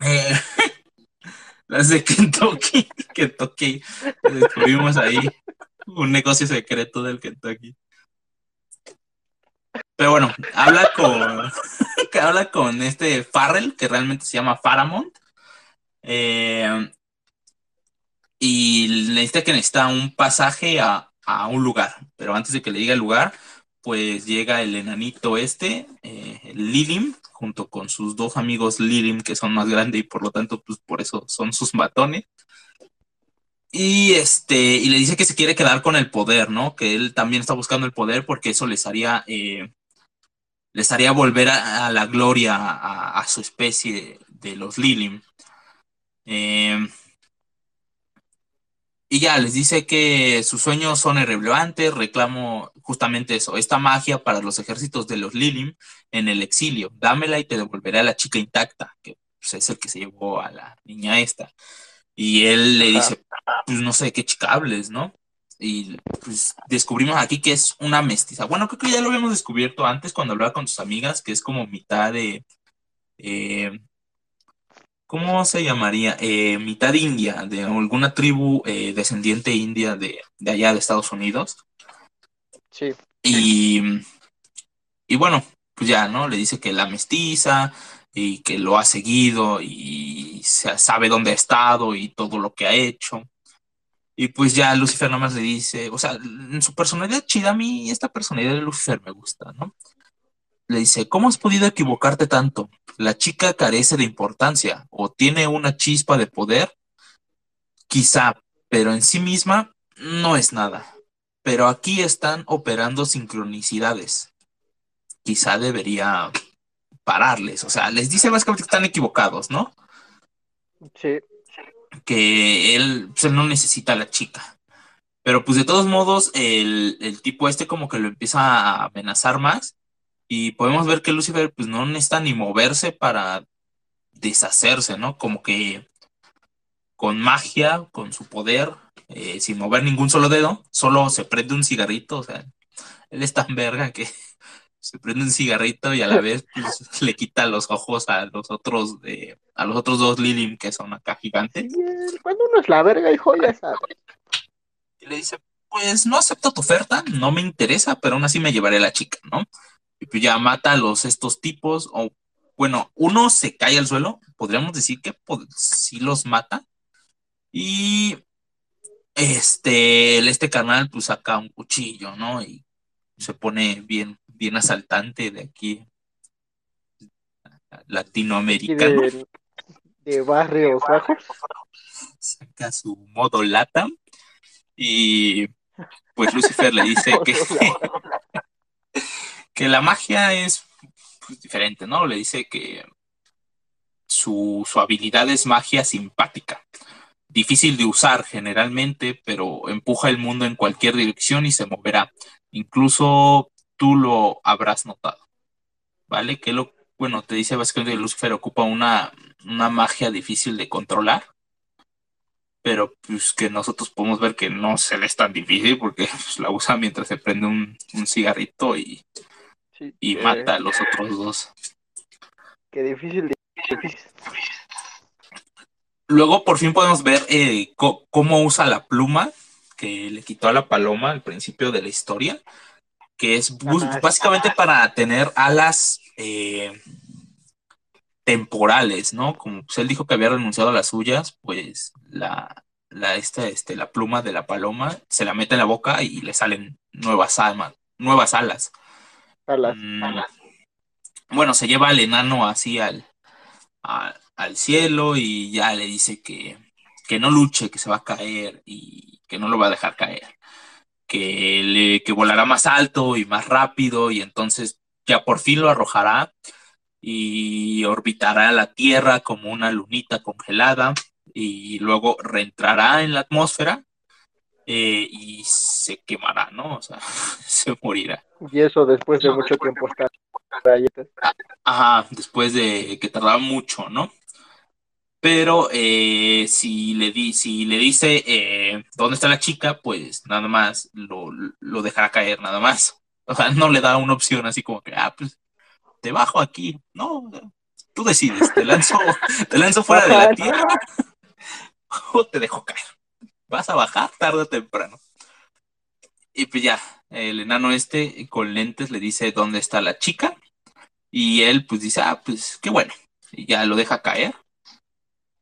Speaker 1: *coughs* eh, *laughs* las de Kentucky, Kentucky, descubrimos ahí un negocio secreto del Kentucky. Pero bueno, habla con, *laughs* que habla con este Farrell, que realmente se llama Faramond, eh, y le dice que necesita un pasaje a, a un lugar, pero antes de que le diga el lugar, pues llega el enanito este, eh, Lilim, junto con sus dos amigos Lilim, que son más grandes y por lo tanto, pues por eso son sus matones. Y este, y le dice que se quiere quedar con el poder, ¿no? Que él también está buscando el poder porque eso les haría, eh, les haría volver a, a la gloria a, a su especie de los Lilim. Eh, y ya les dice que sus sueños son irrelevantes, reclamo justamente eso, esta magia para los ejércitos de los Lilim en el exilio. Dámela y te devolveré a la chica intacta, que pues, es el que se llevó a la niña esta. Y él le
Speaker 2: Ajá.
Speaker 1: dice, pues no sé qué chica hables, ¿no? Y pues descubrimos aquí que es una mestiza. Bueno, creo que ya lo habíamos descubierto antes cuando hablaba con sus amigas, que es como mitad de... eh, ¿cómo se llamaría? Eh, mitad india, de alguna tribu eh, descendiente india de, de allá de Estados Unidos.
Speaker 2: Sí.
Speaker 1: Y, y bueno, pues ya, ¿no? Le dice que la mestiza y que lo ha seguido y sabe dónde ha estado y todo lo que ha hecho. Y pues ya Lucifer nada más le dice, o sea, en su personalidad chida, a mí esta personalidad de Lucifer me gusta, ¿no? Le dice, ¿cómo has podido equivocarte tanto? La chica carece de importancia o tiene una chispa de poder, quizá, pero en sí misma no es nada. Pero aquí están operando sincronicidades. Quizá debería pararles, o sea, les dice básicamente que están equivocados, ¿no?
Speaker 2: Sí.
Speaker 1: Que él, pues, no necesita a la chica. Pero pues de todos modos, el, el tipo este como que lo empieza a amenazar más. Y podemos ver que Lucifer pues no necesita ni moverse para deshacerse, ¿no? Como que con magia, con su poder, eh, sin mover ningún solo dedo, solo se prende un cigarrito, o sea, él es tan verga que se prende un cigarrito y a la *laughs* vez pues, le quita los ojos a los otros de, a los otros dos Lilim que son acá gigantes.
Speaker 2: Eh, Cuando uno es la verga, hijo, ya *laughs* sabes.
Speaker 1: Y le dice, pues no acepto tu oferta, no me interesa, pero aún así me llevaré a la chica, ¿no? Y pues ya mata a los estos tipos, o bueno, uno se cae al suelo, podríamos decir que po- sí los mata. Y este, este canal pues saca un cuchillo, ¿no? Y se pone bien, bien asaltante de aquí, latinoamericano.
Speaker 2: de, de barrios bajos.
Speaker 1: saca su modo lata y pues Lucifer le dice que, *laughs* *laughs* que la magia es pues, diferente, ¿no? Le dice que, su, su habilidad es magia simpática, difícil de usar generalmente, pero empuja el mundo en cualquier dirección y se moverá. Incluso tú lo habrás notado. ¿Vale? Que lo, bueno, te dice básicamente que Lucifer ocupa una, una magia difícil de controlar, pero pues que nosotros podemos ver que no se le es tan difícil porque pues, la usa mientras se prende un, un cigarrito y,
Speaker 2: Sí,
Speaker 1: y
Speaker 2: que-
Speaker 1: mata a los otros dos.
Speaker 2: Que difícil difícil.
Speaker 1: Luego por fin podemos ver eh, cómo usa la pluma que le quitó a la paloma al principio de la historia, que es
Speaker 2: Ajá.
Speaker 1: básicamente para tener alas eh, temporales, ¿no? Como pues, él dijo que había renunciado a las suyas, pues la, la, esta, este, la pluma de la paloma se la mete en la boca y le salen nuevas almas, nuevas alas.
Speaker 2: Alas.
Speaker 1: Mm, Bueno, se lleva al enano así al, a- al cielo y ya le dice que, que no luche, que se va a caer y que no lo va a dejar caer. Que, le, que volará más alto y más rápido y entonces ya por fin lo arrojará y orbitará la Tierra como una lunita congelada y luego reentrará en la atmósfera eh, y se quemará, ¿no? O sea, *laughs* se morirá.
Speaker 2: Y eso después de mucho tiempo estar ahí.
Speaker 1: Ajá, después de que tardaba mucho, ¿no? Pero eh, si le di, si le dice eh, dónde está la chica, pues nada más lo, lo dejará caer, nada más. *laughs* O sea, no le da una opción así como que, ah, pues te bajo aquí. No, tú decides, te lanzo, *laughs* te lanzo fuera de la tierra *laughs* o te dejo caer. Vas a bajar tarde o temprano. Y pues ya, el enano este con lentes le dice dónde está la chica. Y él pues dice, ah, pues qué bueno. Y ya lo deja caer.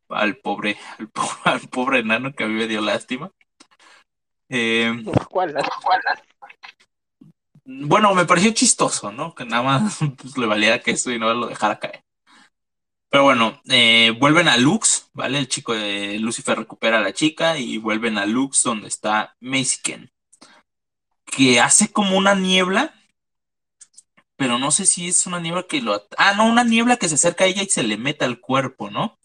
Speaker 1: Al pobre, al pobre, *laughs* al pobre enano que a mí me dio lástima. Eh,
Speaker 2: ¿Cuál?
Speaker 1: bueno, me pareció chistoso, ¿no? Que nada más *laughs* pues, le valiera que eso y no lo dejara caer. Pero bueno, eh, vuelven a Lux, ¿vale? El chico de Lucifer recupera a la chica y vuelven a Lux donde está Maziken. Que hace como una niebla, pero no sé si es una niebla que lo... Ah, no, una niebla que se acerca a ella y se le mete al cuerpo, ¿no?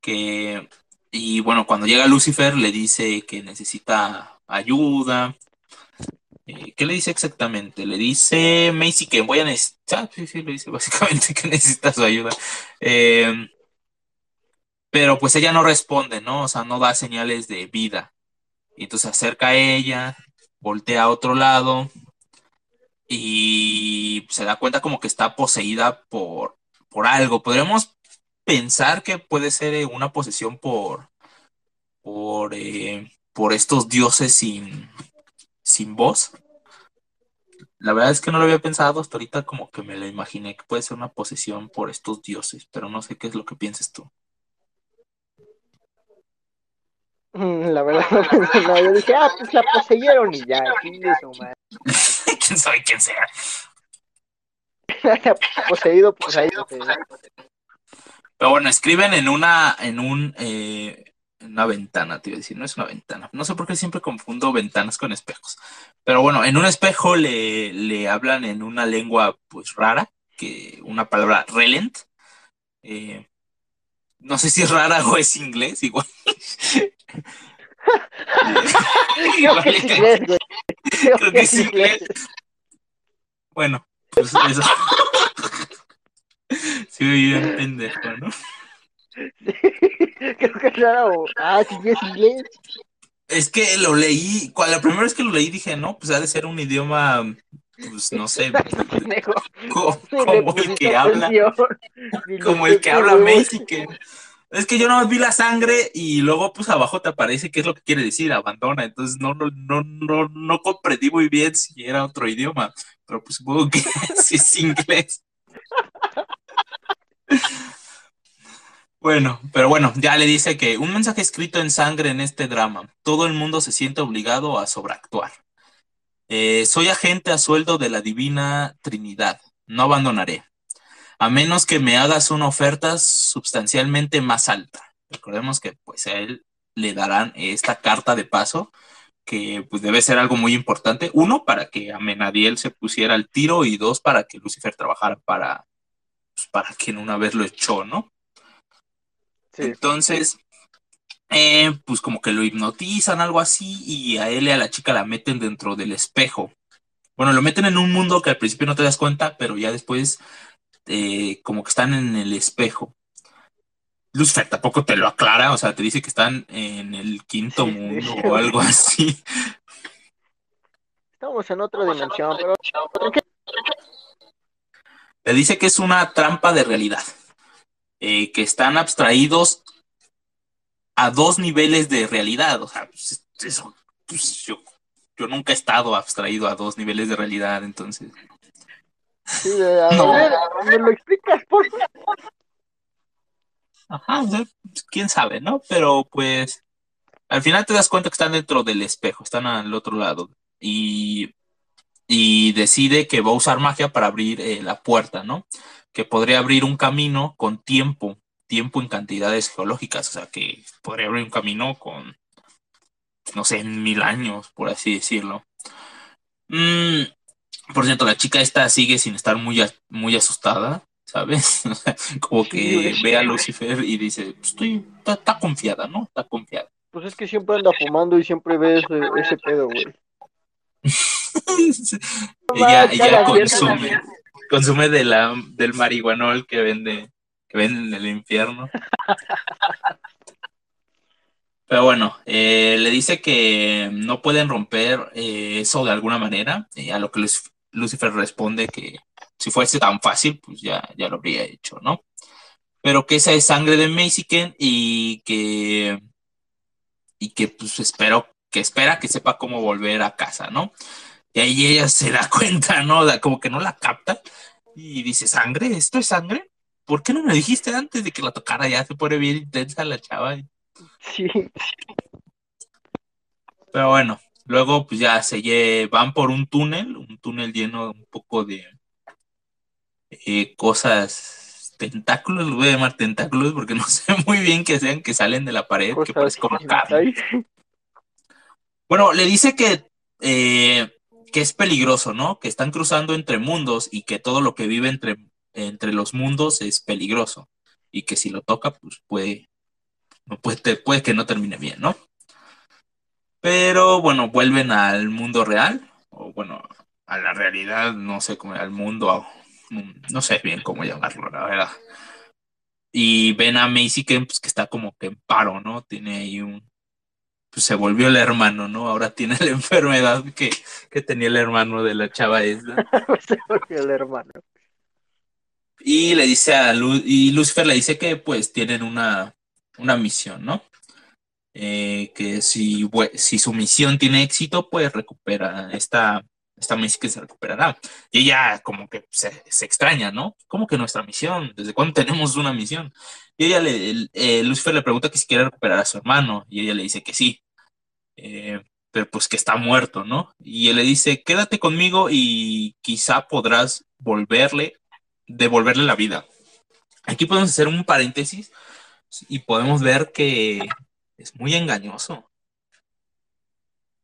Speaker 1: Que y bueno, cuando llega Lucifer le dice que necesita ayuda. Eh, ¿Qué le dice exactamente? Le dice Macy que voy a necesitar, sí, sí, le dice *laughs* básicamente que necesita su ayuda. Eh, pero pues ella no responde, ¿no? O sea, no da señales de vida. Y entonces se acerca a ella, voltea a otro lado y se da cuenta como que está poseída por, por algo. Podríamos pensar que puede ser eh, una posesión por, por, eh, por estos dioses sin, sin voz. La verdad es que no lo había pensado hasta ahorita, como que me lo imaginé que puede ser una posesión por estos dioses, pero no sé qué es lo que pienses tú.
Speaker 2: Mm, La verdad, *laughs* no. Yo dije, ah, pues la poseyeron y ya, *laughs* chingue su madre. *laughs*
Speaker 1: ¿Quién sabe quién sea?
Speaker 2: Poseído, ahí.
Speaker 1: Pero bueno, escriben en una, en un, eh, en una ventana, te iba a decir, no es una ventana. No sé por qué siempre confundo ventanas con espejos. Pero bueno, en un espejo le, le hablan en una lengua pues rara, que una palabra relent. Eh, no sé si es rara o es inglés, igual. *laughs*
Speaker 2: Creo que es inglés, güey.
Speaker 1: Creo que es inglés. Bueno, pues eso. *laughs* Sí, bien pendejo, ¿no? *laughs*
Speaker 2: Creo que es raro. Ah, sí, es inglés.
Speaker 1: Es que lo leí, cua- la primera vez que lo leí dije, no, pues ha de ser un idioma, pues no sé, *laughs*
Speaker 2: le
Speaker 1: como el que habla, como el que habla. Mexican. Es que yo no vi la sangre y luego pues abajo te aparece qué es lo que quiere decir, abandona. Entonces no, no, no, no, no comprendí muy bien si era otro idioma, pero pues supongo que sí es inglés. Bueno, pero bueno, ya le dice que un mensaje escrito en sangre en este drama. Todo el mundo se siente obligado a sobreactuar. Eh, soy agente a sueldo de la Divina Trinidad. No abandonaré. A menos que me hagas una oferta sustancialmente más alta. Recordemos que pues a él le darán esta carta de paso que pues debe ser algo muy importante. Uno, para que Amenadiel se pusiera al tiro y dos, para que Lucifer trabajara para, pues, para quien una vez lo echó, ¿no?
Speaker 2: Sí.
Speaker 1: Entonces, eh, pues como que lo hipnotizan, algo así, y a él y a la chica la meten dentro del espejo. Bueno, lo meten en un mundo que al principio no te das cuenta, pero ya después eh, como que están en el espejo. Lucifer tampoco te lo aclara, o sea, te dice que están en el quinto
Speaker 2: Sí,
Speaker 1: mundo
Speaker 2: sí.
Speaker 1: o algo así. *laughs*
Speaker 2: Estamos en otra dimensión, pero ¿qué?
Speaker 1: Te dice que es una trampa de realidad, eh, que están abstraídos a dos niveles de realidad. O sea, pues, eso, pues, yo, yo nunca he estado abstraído a dos niveles de realidad, entonces.
Speaker 2: Sí, a
Speaker 1: No.
Speaker 2: ver, ¿me lo explicas, por favor?
Speaker 1: Ajá, pues, quién sabe, ¿no? Pero pues al final te das cuenta que están dentro del espejo, están al otro lado. Y, y decide que va a usar magia para abrir eh, la puerta, ¿no? Que podría abrir un camino con tiempo, tiempo en cantidades geológicas, o sea, que podría abrir un camino con, no sé, mil años, por así decirlo. Mm, por cierto, la chica esta sigue sin estar muy, a- muy asustada, ¿sabes? *laughs* Como que ve a Lucifer y dice, "Pues estoy, está, está confiada, ¿no? Está confiada.
Speaker 2: Pues es que siempre anda fumando y siempre ves ese, ese pedo, güey. *laughs*
Speaker 1: ella ella consume. Consume de la, del marihuanol que vende, que venden en el infierno. Pero bueno, eh, le dice que no pueden romper eh, eso de alguna manera, eh, a lo que Luc- Lucifer responde que si fuese tan fácil, pues ya, ya lo habría hecho, ¿no? Pero que esa es sangre de Mexican y que, y que pues espero, que espera que sepa cómo volver a casa, ¿no? Y ahí ella se da *laughs* cuenta, ¿no? Da- Como que no la capta y dice, ¿sangre? ¿Esto es sangre? ¿Por qué no me dijiste antes de que la tocara? Ya se pone bien intensa la chava.
Speaker 2: Sí,
Speaker 1: Pero bueno, luego pues ya se van por un túnel, un túnel lleno un poco de eh, cosas, tentáculos, lo voy a llamar tentáculos porque no *laughs* sé muy bien qué sean, que salen de la pared, que
Speaker 2: cosas
Speaker 1: parece como carne. Bueno, le dice que, eh, que es peligroso, ¿no? Que están cruzando entre mundos y que todo lo que vive entre, entre los mundos es peligroso. Y que si lo toca, pues puede, puede, puede que no termine bien, ¿no? Pero bueno, vuelven al mundo real, o bueno, a la realidad, no sé cómo, al mundo, no sé bien cómo llamarlo, la verdad. Y ven a Macy que, pues, que está como que en paro, ¿no? Tiene ahí un, pues se volvió el hermano, ¿no? Ahora tiene la *laughs* enfermedad que, que tenía el hermano de la chava esta. *laughs*
Speaker 2: Se volvió el hermano.
Speaker 1: Y le dice a Lu- y Lucifer le dice que pues tienen una, una misión, ¿no? Eh, que si, si su misión tiene éxito, pues recupera esta, esta Macy que se recuperará. Y ella como que se, extraña, ¿no? ¿Cómo que nuestra misión? ¿Desde cuándo tenemos una misión? Y ella le, el- eh, Lucifer le pregunta que si quiere recuperar a su hermano, y ella le dice que sí. Eh, pero pues que está muerto, ¿no? Y él le dice, quédate conmigo y quizá podrás volverle, devolverle la vida. Aquí podemos hacer un paréntesis y podemos ver que es muy engañoso.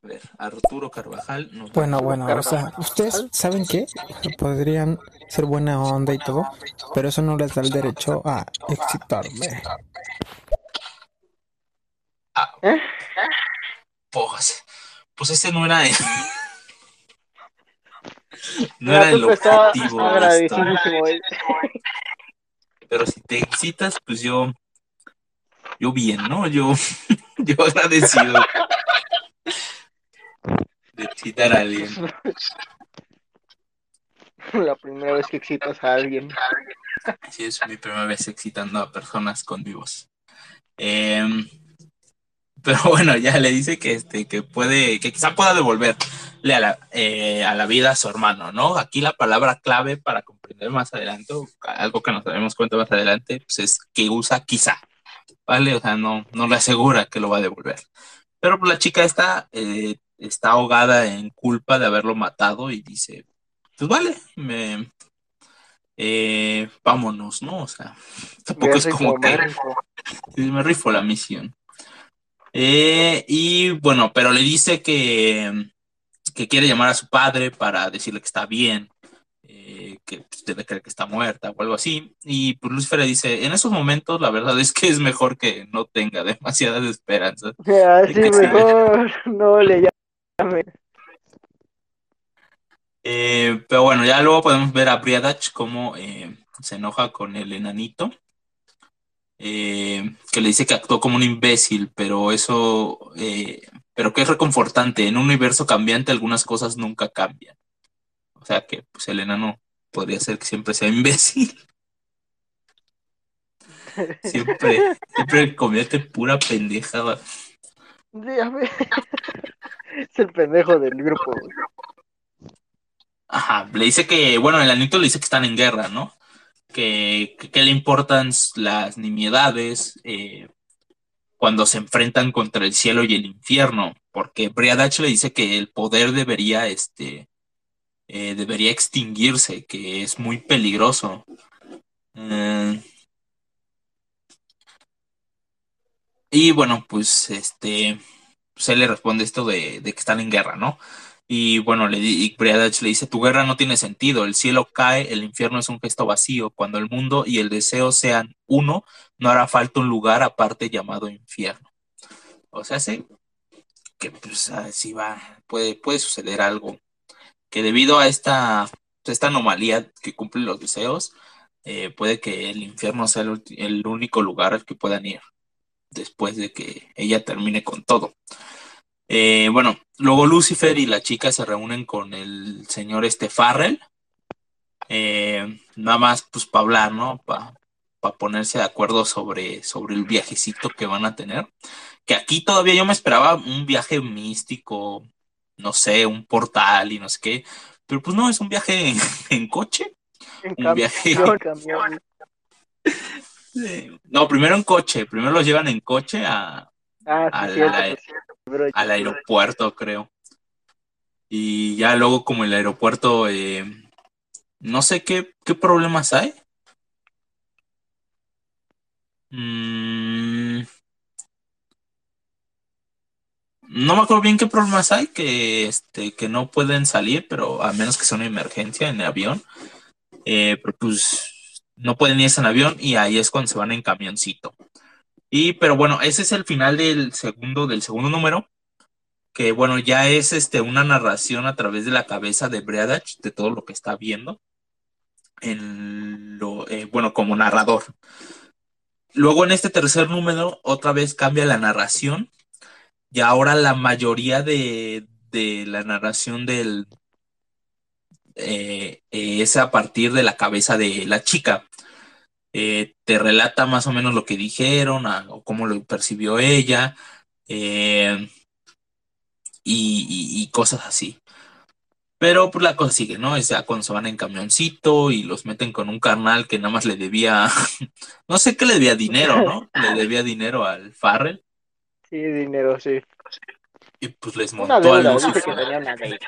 Speaker 1: A ver, Arturo Carvajal. nos-
Speaker 4: Bueno, bueno, o sea, ustedes saben qué podrían ser buena onda y todo, pero eso no les da el derecho a excitarme.
Speaker 2: ¿Eh?
Speaker 1: Pues, pues ese no era el, *laughs* no era el objetivo. *laughs* Pero si te excitas, pues yo, yo bien, ¿no? Yo, *laughs* yo agradecido de excitar a alguien. *laughs*
Speaker 2: La primera vez que excitas a alguien.
Speaker 1: Sí, es mi primera vez excitando a personas con vivos. Em, pero *laughs* bueno, ya le dice que este, que puede, que quizá pueda devolverle a la, eh, a la vida a su hermano, ¿no? Aquí la palabra clave para comprender más adelante, algo que nos daremos cuenta más adelante, pues es que usa quizá, ¿vale? O sea, no, no le asegura que lo va a devolver. Pero pues, la chica está, eh, está ahogada en culpa de haberlo matado y dice, pues vale, me, eh, vámonos, ¿no? O sea, *laughs* tampoco
Speaker 2: Me
Speaker 1: es como que
Speaker 2: me rifo.
Speaker 1: Sí, *laughs* me rifo la misión. Eh, y bueno, pero le dice que, que quiere llamar a su padre para decirle que está bien, eh, porque pues, debe creer que está muerta o algo así. Y pues Lucifer le dice, en esos momentos la verdad es que es mejor que no tenga *laughs* demasiadas esperanzas.
Speaker 2: Así mejor no le llame.
Speaker 1: Eh, pero bueno, ya luego podemos ver a Briadach cómo eh, se enoja con el enanito. eh, que le dice que actuó como un imbécil, pero eso, eh, pero que es reconfortante. En un universo cambiante algunas cosas nunca cambian. O sea que pues el enano podría ser que siempre sea imbécil. *laughs* Siempre, siempre comete pura pendejada.
Speaker 2: Dígame. Es el pendejo del grupo.
Speaker 1: Ajá, le dice que, bueno, el anito le dice que están en guerra, ¿no? Que, que, que le importan las nimiedades eh, cuando se enfrentan contra el cielo y el infierno, porque Briadach le dice que el poder debería, este, eh, debería extinguirse, que es muy peligroso. Eh, y bueno, pues este, se le responde esto de, de que están en guerra, ¿no? Y bueno, le, y Briadach le dice, tu guerra no tiene sentido, el cielo cae, el infierno es un gesto vacío, cuando el mundo y el deseo sean uno, no hará falta un lugar aparte llamado infierno. O sea, sí, que pues así va, puede, puede suceder algo, que debido a esta, esta anomalía que cumplen los deseos, eh, puede que el infierno sea el, el único lugar al que puedan ir después de que ella termine con todo. Eh, bueno, luego Lucifer y la chica se reúnen con el señor este Farrell, eh, nada más pues para hablar, ¿no? Para ponerse de acuerdo sobre, sobre el viajecito que van a tener. Que aquí todavía yo me esperaba un viaje místico, no sé, un portal y no sé qué, pero pues no, es un viaje en, *laughs* en coche.
Speaker 2: En
Speaker 1: Un viaje.
Speaker 2: camión, camión.
Speaker 1: No, primero en coche, primero los llevan en coche a,
Speaker 2: Ah, cierto, cierto.
Speaker 1: Al aeropuerto, creo. Y ya luego como el aeropuerto, eh, no sé qué, qué problemas hay. Mm, no me acuerdo bien qué problemas hay, que, este, que no pueden salir, pero a menos que sea una emergencia en el avión. Eh, pero pues no pueden irse en avión y ahí es cuando se van en camioncito. Y, pero bueno, ese es el final del segundo, del segundo número que bueno, ya es este una narración a través de la cabeza de Breadach de todo lo que está viendo en lo eh, bueno como narrador. Luego en este tercer número otra vez cambia la narración y ahora la mayoría de, de la narración del eh, eh, es a partir de la cabeza de la chica. Eh, te relata más o menos lo que dijeron, a- o cómo lo percibió ella. eh, y, y- y cosas así. Pero pues la cosa sigue, ¿no? O sea, cuando se van en camioncito y los meten con un carnal que nada más le debía, *laughs* no sé qué le debía dinero, ¿no? Le debía dinero al Farrell
Speaker 2: Sí, dinero, sí.
Speaker 1: y pues les montó al
Speaker 2: deuda,
Speaker 1: Lucifer.
Speaker 2: una deuda.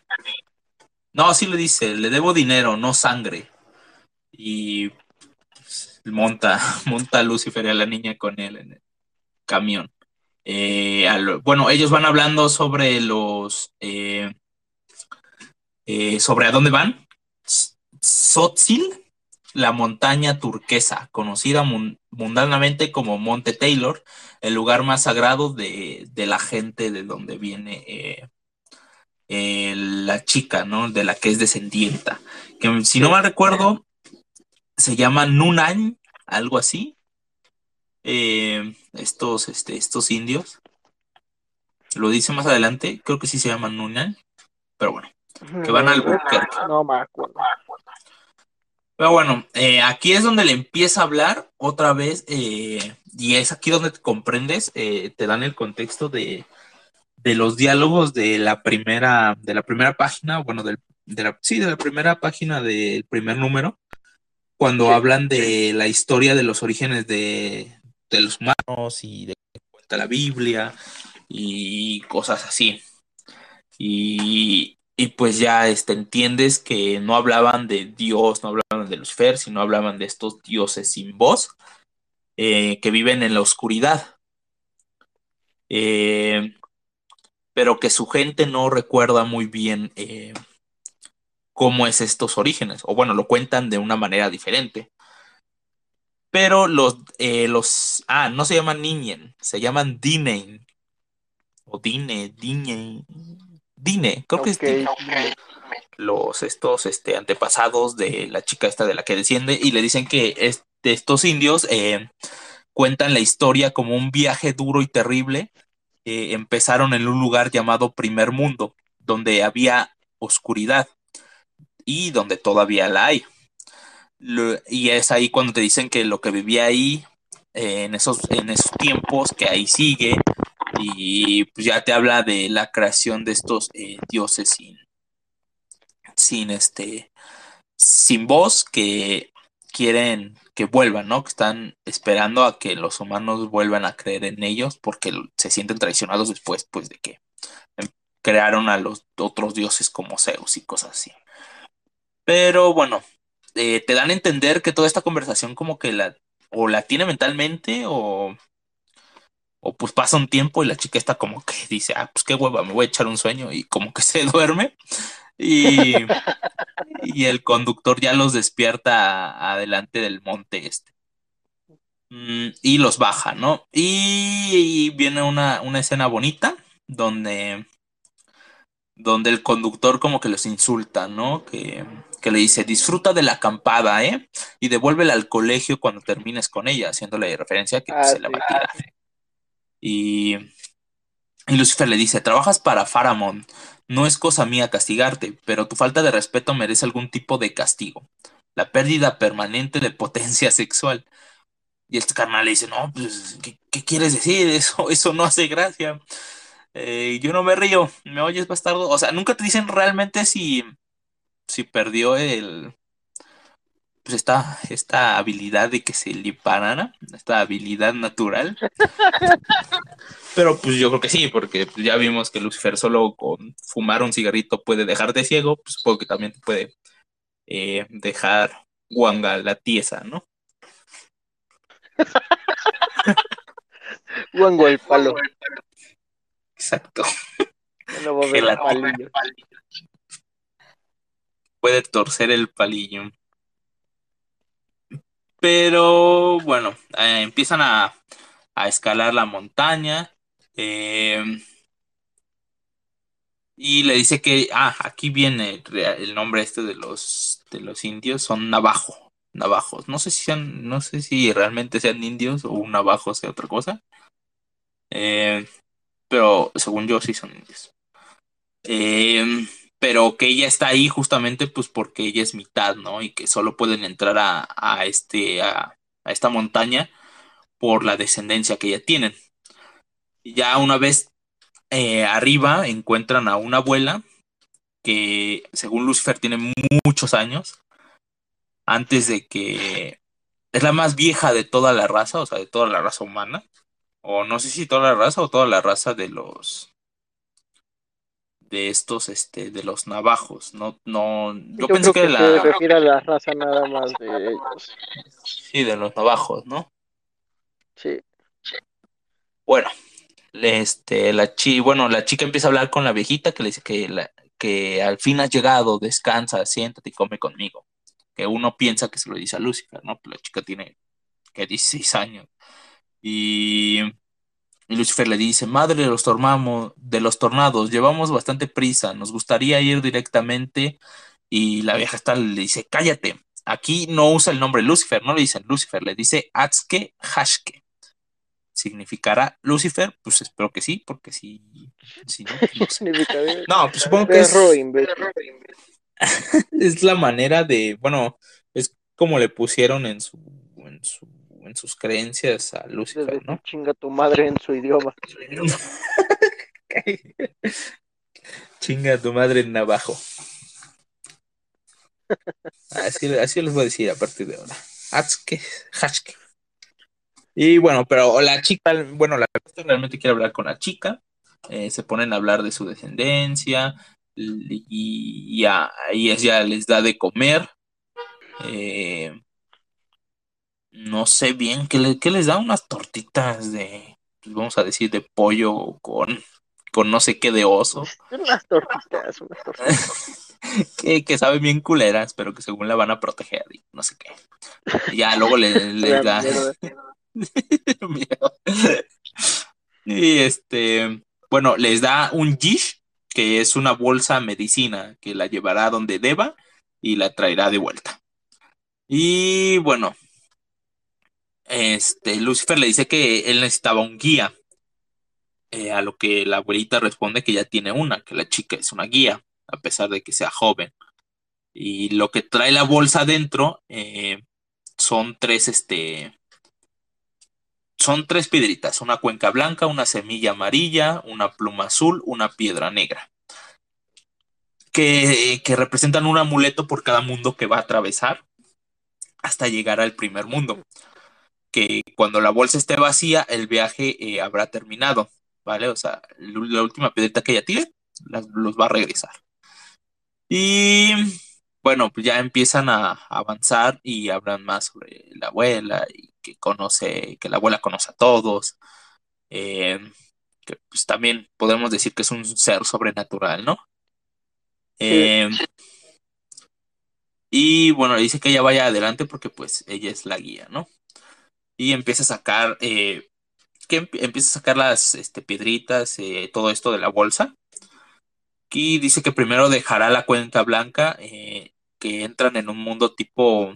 Speaker 1: No, sí le dice, le debo dinero, no sangre. Y pues, monta, *laughs* monta a Lucifer y a la niña con él en el camión. Eh, bueno, ellos van hablando sobre los eh, eh, sobre a dónde van. S- Tzotzil, la montaña turquesa, conocida mun- mundanamente como Monte Taylor, el lugar más sagrado de, de la gente de donde viene eh, la chica, ¿no? De la que es descendienta. Que si no mal recuerdo, se llama Nunan, algo así. Eh, estos, este, estos indios. Lo dice más adelante, creo que sí se llaman Nunan, pero bueno. Que van al Albuquerque.
Speaker 2: No me acuerdo.
Speaker 1: Pero bueno, eh, aquí es donde le empieza a hablar otra vez, eh, y es aquí donde te comprendes, te dan el contexto de, de los diálogos de la primera, de la primera página, bueno, del, de la, sí, de la primera página del primer número, cuando
Speaker 2: Sí,
Speaker 1: hablan de la historia de los orígenes de, de los humanos y de cuenta la Biblia y cosas así. Y, y pues ya este, entiendes que no hablaban de Dios, no hablaban de Lucifer, sino hablaban de estos dioses sin voz eh, que viven en la oscuridad. Eh, pero que su gente no recuerda muy bien eh, cómo es estos orígenes, o bueno, lo cuentan de una manera diferente. Pero los, eh, los, ah, no se llaman Niñen, se llaman Dinen, o Dine, Dine, Dine, creo que es Dine los estos este, antepasados de la chica esta de la que desciende y le dicen que este, estos indios eh, cuentan la historia como un viaje duro y terrible. Eh, empezaron en un lugar llamado Primer Mundo, donde había oscuridad y donde todavía la hay. Y es ahí cuando te dicen que lo que vivía ahí eh, en, esos, en esos tiempos, que ahí sigue, y pues ya te habla de la creación de estos eh, dioses sin, sin este sin voz que quieren que vuelvan, ¿no? Que están esperando a que los humanos vuelvan a creer en ellos porque se sienten traicionados después pues de que em, crearon a los otros dioses como Zeus y cosas así. Pero bueno, eh, te dan a entender que toda esta conversación como que la o la tiene mentalmente o o pues pasa un tiempo y la chica está como que dice, ah, pues qué hueva, me voy a echar un sueño y como que *laughs* se duerme y, *laughs* y el conductor ya los despierta adelante del monte este. Mm, y los baja, ¿no? Y, y viene una, una escena bonita donde, donde el conductor como que los insulta, ¿no? Que, que le dice, disfruta de la acampada, ¿eh? Y devuélvela al colegio cuando termines con ella, haciéndole referencia a que
Speaker 2: Ah,
Speaker 1: se la va a tirar. Y, y Lucifer le dice, trabajas para Faramond, no es cosa mía castigarte, pero tu falta de respeto merece algún tipo de castigo. La pérdida permanente de potencia *laughs* sexual. Y este carnal le dice, no, pues, ¿qué, quieres decir? Eso, eso no hace gracia. Eh, yo no me río, ¿me oyes, bastardo? O sea, nunca te dicen realmente si, si perdió el, pues esta, esta habilidad de que se le parara, esta habilidad natural. *laughs* Pero pues yo creo que sí, porque ya vimos que Lucifer solo con fumar un cigarrito puede dejarte ciego, pues supongo que también te puede eh, dejar guanga la tiesa, ¿no? *laughs*
Speaker 2: Guango el palo.
Speaker 1: Exacto.
Speaker 2: No.
Speaker 1: Puede torcer el palillo. Pero bueno, eh, empiezan a, a escalar la montaña. eh, y le dice que, ah, aquí viene el nombre este de los, de los indios, son navajo, navajos. No sé si sean, no sé si realmente sean indios o un navajo sea otra cosa. Eh, pero según yo sí son indios. Eh, pero que ella está ahí justamente pues porque ella es mitad, ¿no? Y que solo pueden entrar a, a este, a, a esta montaña por la descendencia que ya tienen. Ya una vez eh, arriba encuentran a una abuela que según Lucifer tiene mu- muchos años antes de que es la más vieja de toda la raza, o sea, de toda la raza humana, o no sé si toda la raza o toda la raza de los de estos este de los navajos, no no yo,
Speaker 2: Yo,
Speaker 1: pensé que,
Speaker 2: que, se
Speaker 1: la
Speaker 2: refiere a la raza nada más de ellos.
Speaker 1: sí de los navajos, ¿no?
Speaker 2: Sí.
Speaker 1: Bueno, este, la chi, bueno, la chica empieza a hablar con la viejita que le dice que, la, que al fin has llegado, descansa, siéntate y come conmigo. Que uno piensa que se lo dice a Lucifer, ¿no? Pero la chica tiene que 16 años. Y, y Lucifer le dice, madre de los, tormamos, de los tornados, llevamos bastante prisa, nos gustaría ir directamente. Y la vieja está le dice, cállate. Aquí no usa el nombre Lucifer, no le dicen Lucifer, le dice Atske Hashke significará Lucifer, pues espero que sí, porque si, si no, pues no sé. No, pues supongo que es, *laughs* es la manera de, bueno, es como le pusieron en su, en su, en sus creencias a Lucifer, ¿no?
Speaker 2: chinga tu madre en su idioma. *laughs*
Speaker 1: Chinga tu madre en navajo. Así, así les voy a decir a partir de ahora. Atske, hashke. Y bueno, pero la chica, bueno, la realmente quiere hablar con la chica. eh, se ponen a hablar de su descendencia y, y a y ella les da de comer. Eh, no sé bien qué, le- qué les da unas tortitas de, pues, vamos a decir, de pollo con, con no sé qué de oso, *laughs*
Speaker 2: Unas tortitas, unas tortitas. *laughs*
Speaker 1: que, que saben bien culeras, pero que según la van a proteger y no sé qué. Ya luego le, *laughs* le da miedo. Y este, bueno, les da un Yish, que es una bolsa medicina, que la llevará donde deba y la traerá de vuelta. Y bueno, este, Lucifer le dice que él necesitaba un guía. Eh, a lo que la abuelita responde que ya tiene una, que la chica es una guía, a pesar de que sea joven. Y lo que trae la bolsa dentro eh, son tres, este, son tres piedritas, una cuenca blanca, una semilla amarilla, una pluma azul, una piedra negra, que, que representan un amuleto por cada mundo que va a atravesar hasta llegar al primer mundo. Que cuando la bolsa esté vacía, el viaje eh, habrá terminado, ¿vale? O sea, la última piedrita que ella tire, las- los va a regresar. Y bueno, pues ya empiezan a avanzar y hablan más sobre la abuela y que conoce, que la abuela conoce a todos. eh, que pues también podemos decir que es un ser sobrenatural, ¿no? Eh, y bueno, le dice que ella vaya adelante porque pues ella es la guía, ¿no? Y empieza a sacar, eh, que emp- empieza a sacar las este, piedritas, eh, todo esto de la bolsa. Y dice que primero dejará la cuenca blanca, eh, que entran en un mundo tipo...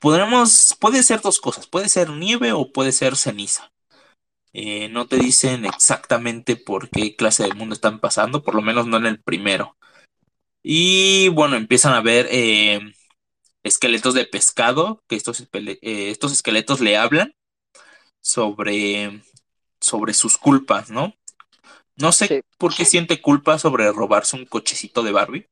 Speaker 1: Podremos, puede ser dos cosas, puede ser nieve o puede ser ceniza. No te dicen exactamente por qué clase de mundo están pasando, por lo menos no en el primero. Y bueno, empiezan a ver esqueletos de pescado, que estos, eh, estos esqueletos le hablan sobre, sobre sus culpas, ¿no? No sé
Speaker 2: Sí.
Speaker 1: por qué siente culpa sobre robarse un cochecito de Barbie,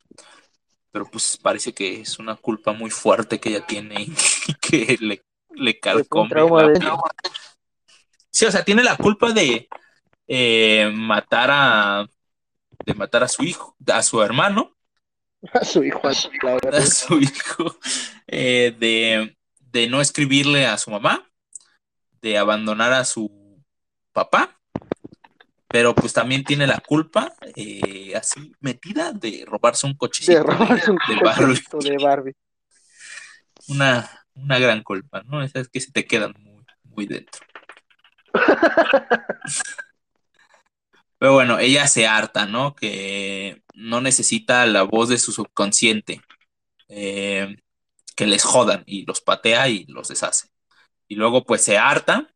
Speaker 1: pero pues parece que es una culpa muy fuerte que ella tiene y *laughs* que le, le carcome. Sí, o sea, tiene la culpa de eh, matar a de matar a su hijo, a su hermano, *laughs*
Speaker 2: A su hijo, a la
Speaker 1: a su hijo, eh, de, de no escribirle a su mamá, de abandonar a su papá, pero pues también tiene la culpa, eh, así metida, de robarse un cochecito
Speaker 2: De robarse un
Speaker 1: de Barbie.
Speaker 2: de Barbie.
Speaker 1: Una, una gran culpa, ¿no? Esas que se te quedan muy, muy dentro. *laughs* Pero bueno, ella se harta, ¿no? Que no necesita la voz de su subconsciente. eh, que les jodan y los patea y los deshace. Y luego pues se harta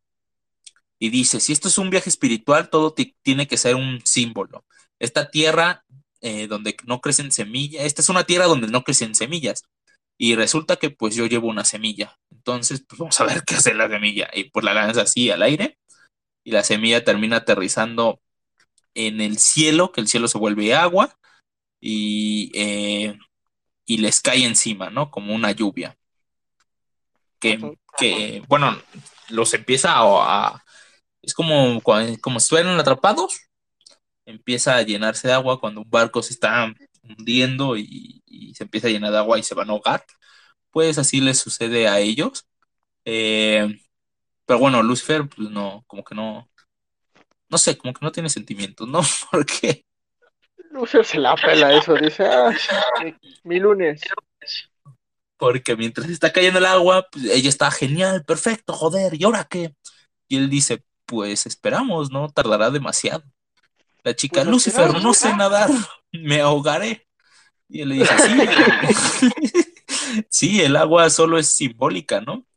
Speaker 1: y dice, si esto es un viaje espiritual, todo ti- tiene que ser un símbolo. Esta tierra eh, donde no crecen semillas, esta es una tierra donde no crecen semillas. Y resulta que pues yo llevo una semilla. Entonces, pues vamos a ver *laughs* qué hace la semilla. Y pues la lanza así al aire. Y la semilla termina aterrizando en el cielo, que el cielo se vuelve agua. Y, eh, y les cae encima, ¿no? Como una lluvia. Que, que bueno, los empieza a... a- es como, como si estuvieran atrapados. Empieza a llenarse de agua cuando un barco se está hundiendo y, y se empieza a llenar de agua y se van a ahogar. Pues así les sucede a ellos. Eh, pero bueno, Lucifer, pues no, como que no, no sé, como que no tiene sentimientos, ¿no? *laughs* Porque
Speaker 2: Lucer se la pela eso, dice, ah, mi, lunes.
Speaker 1: Porque mientras está cayendo el agua, pues, ella está genial, perfecto, joder, ¿y ahora qué? Y él dice, pues esperamos, no tardará demasiado. La chica,
Speaker 2: Pues
Speaker 1: Lucifer, no sé nadar, *laughs* me ahogaré. Y él le dice, sí, *laughs* sí, el agua solo es simbólica, ¿no?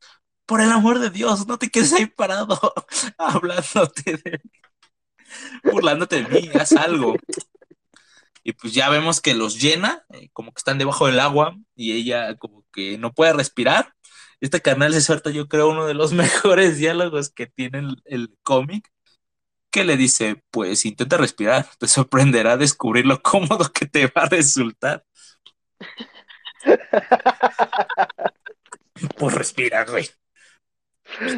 Speaker 1: Por el amor de Dios, no te quedes ahí parado hablándote de *laughs* burlándote de mí, haz algo. Y pues ya vemos que los llena, eh, como que están debajo del agua y ella como que no puede respirar. Este canal se suelta, yo creo, uno de los *laughs* mejores diálogos que tiene el, el cómic, que le dice, pues intenta respirar, te sorprenderá descubrir lo cómodo que te va a resultar. *laughs* Pues respira, güey.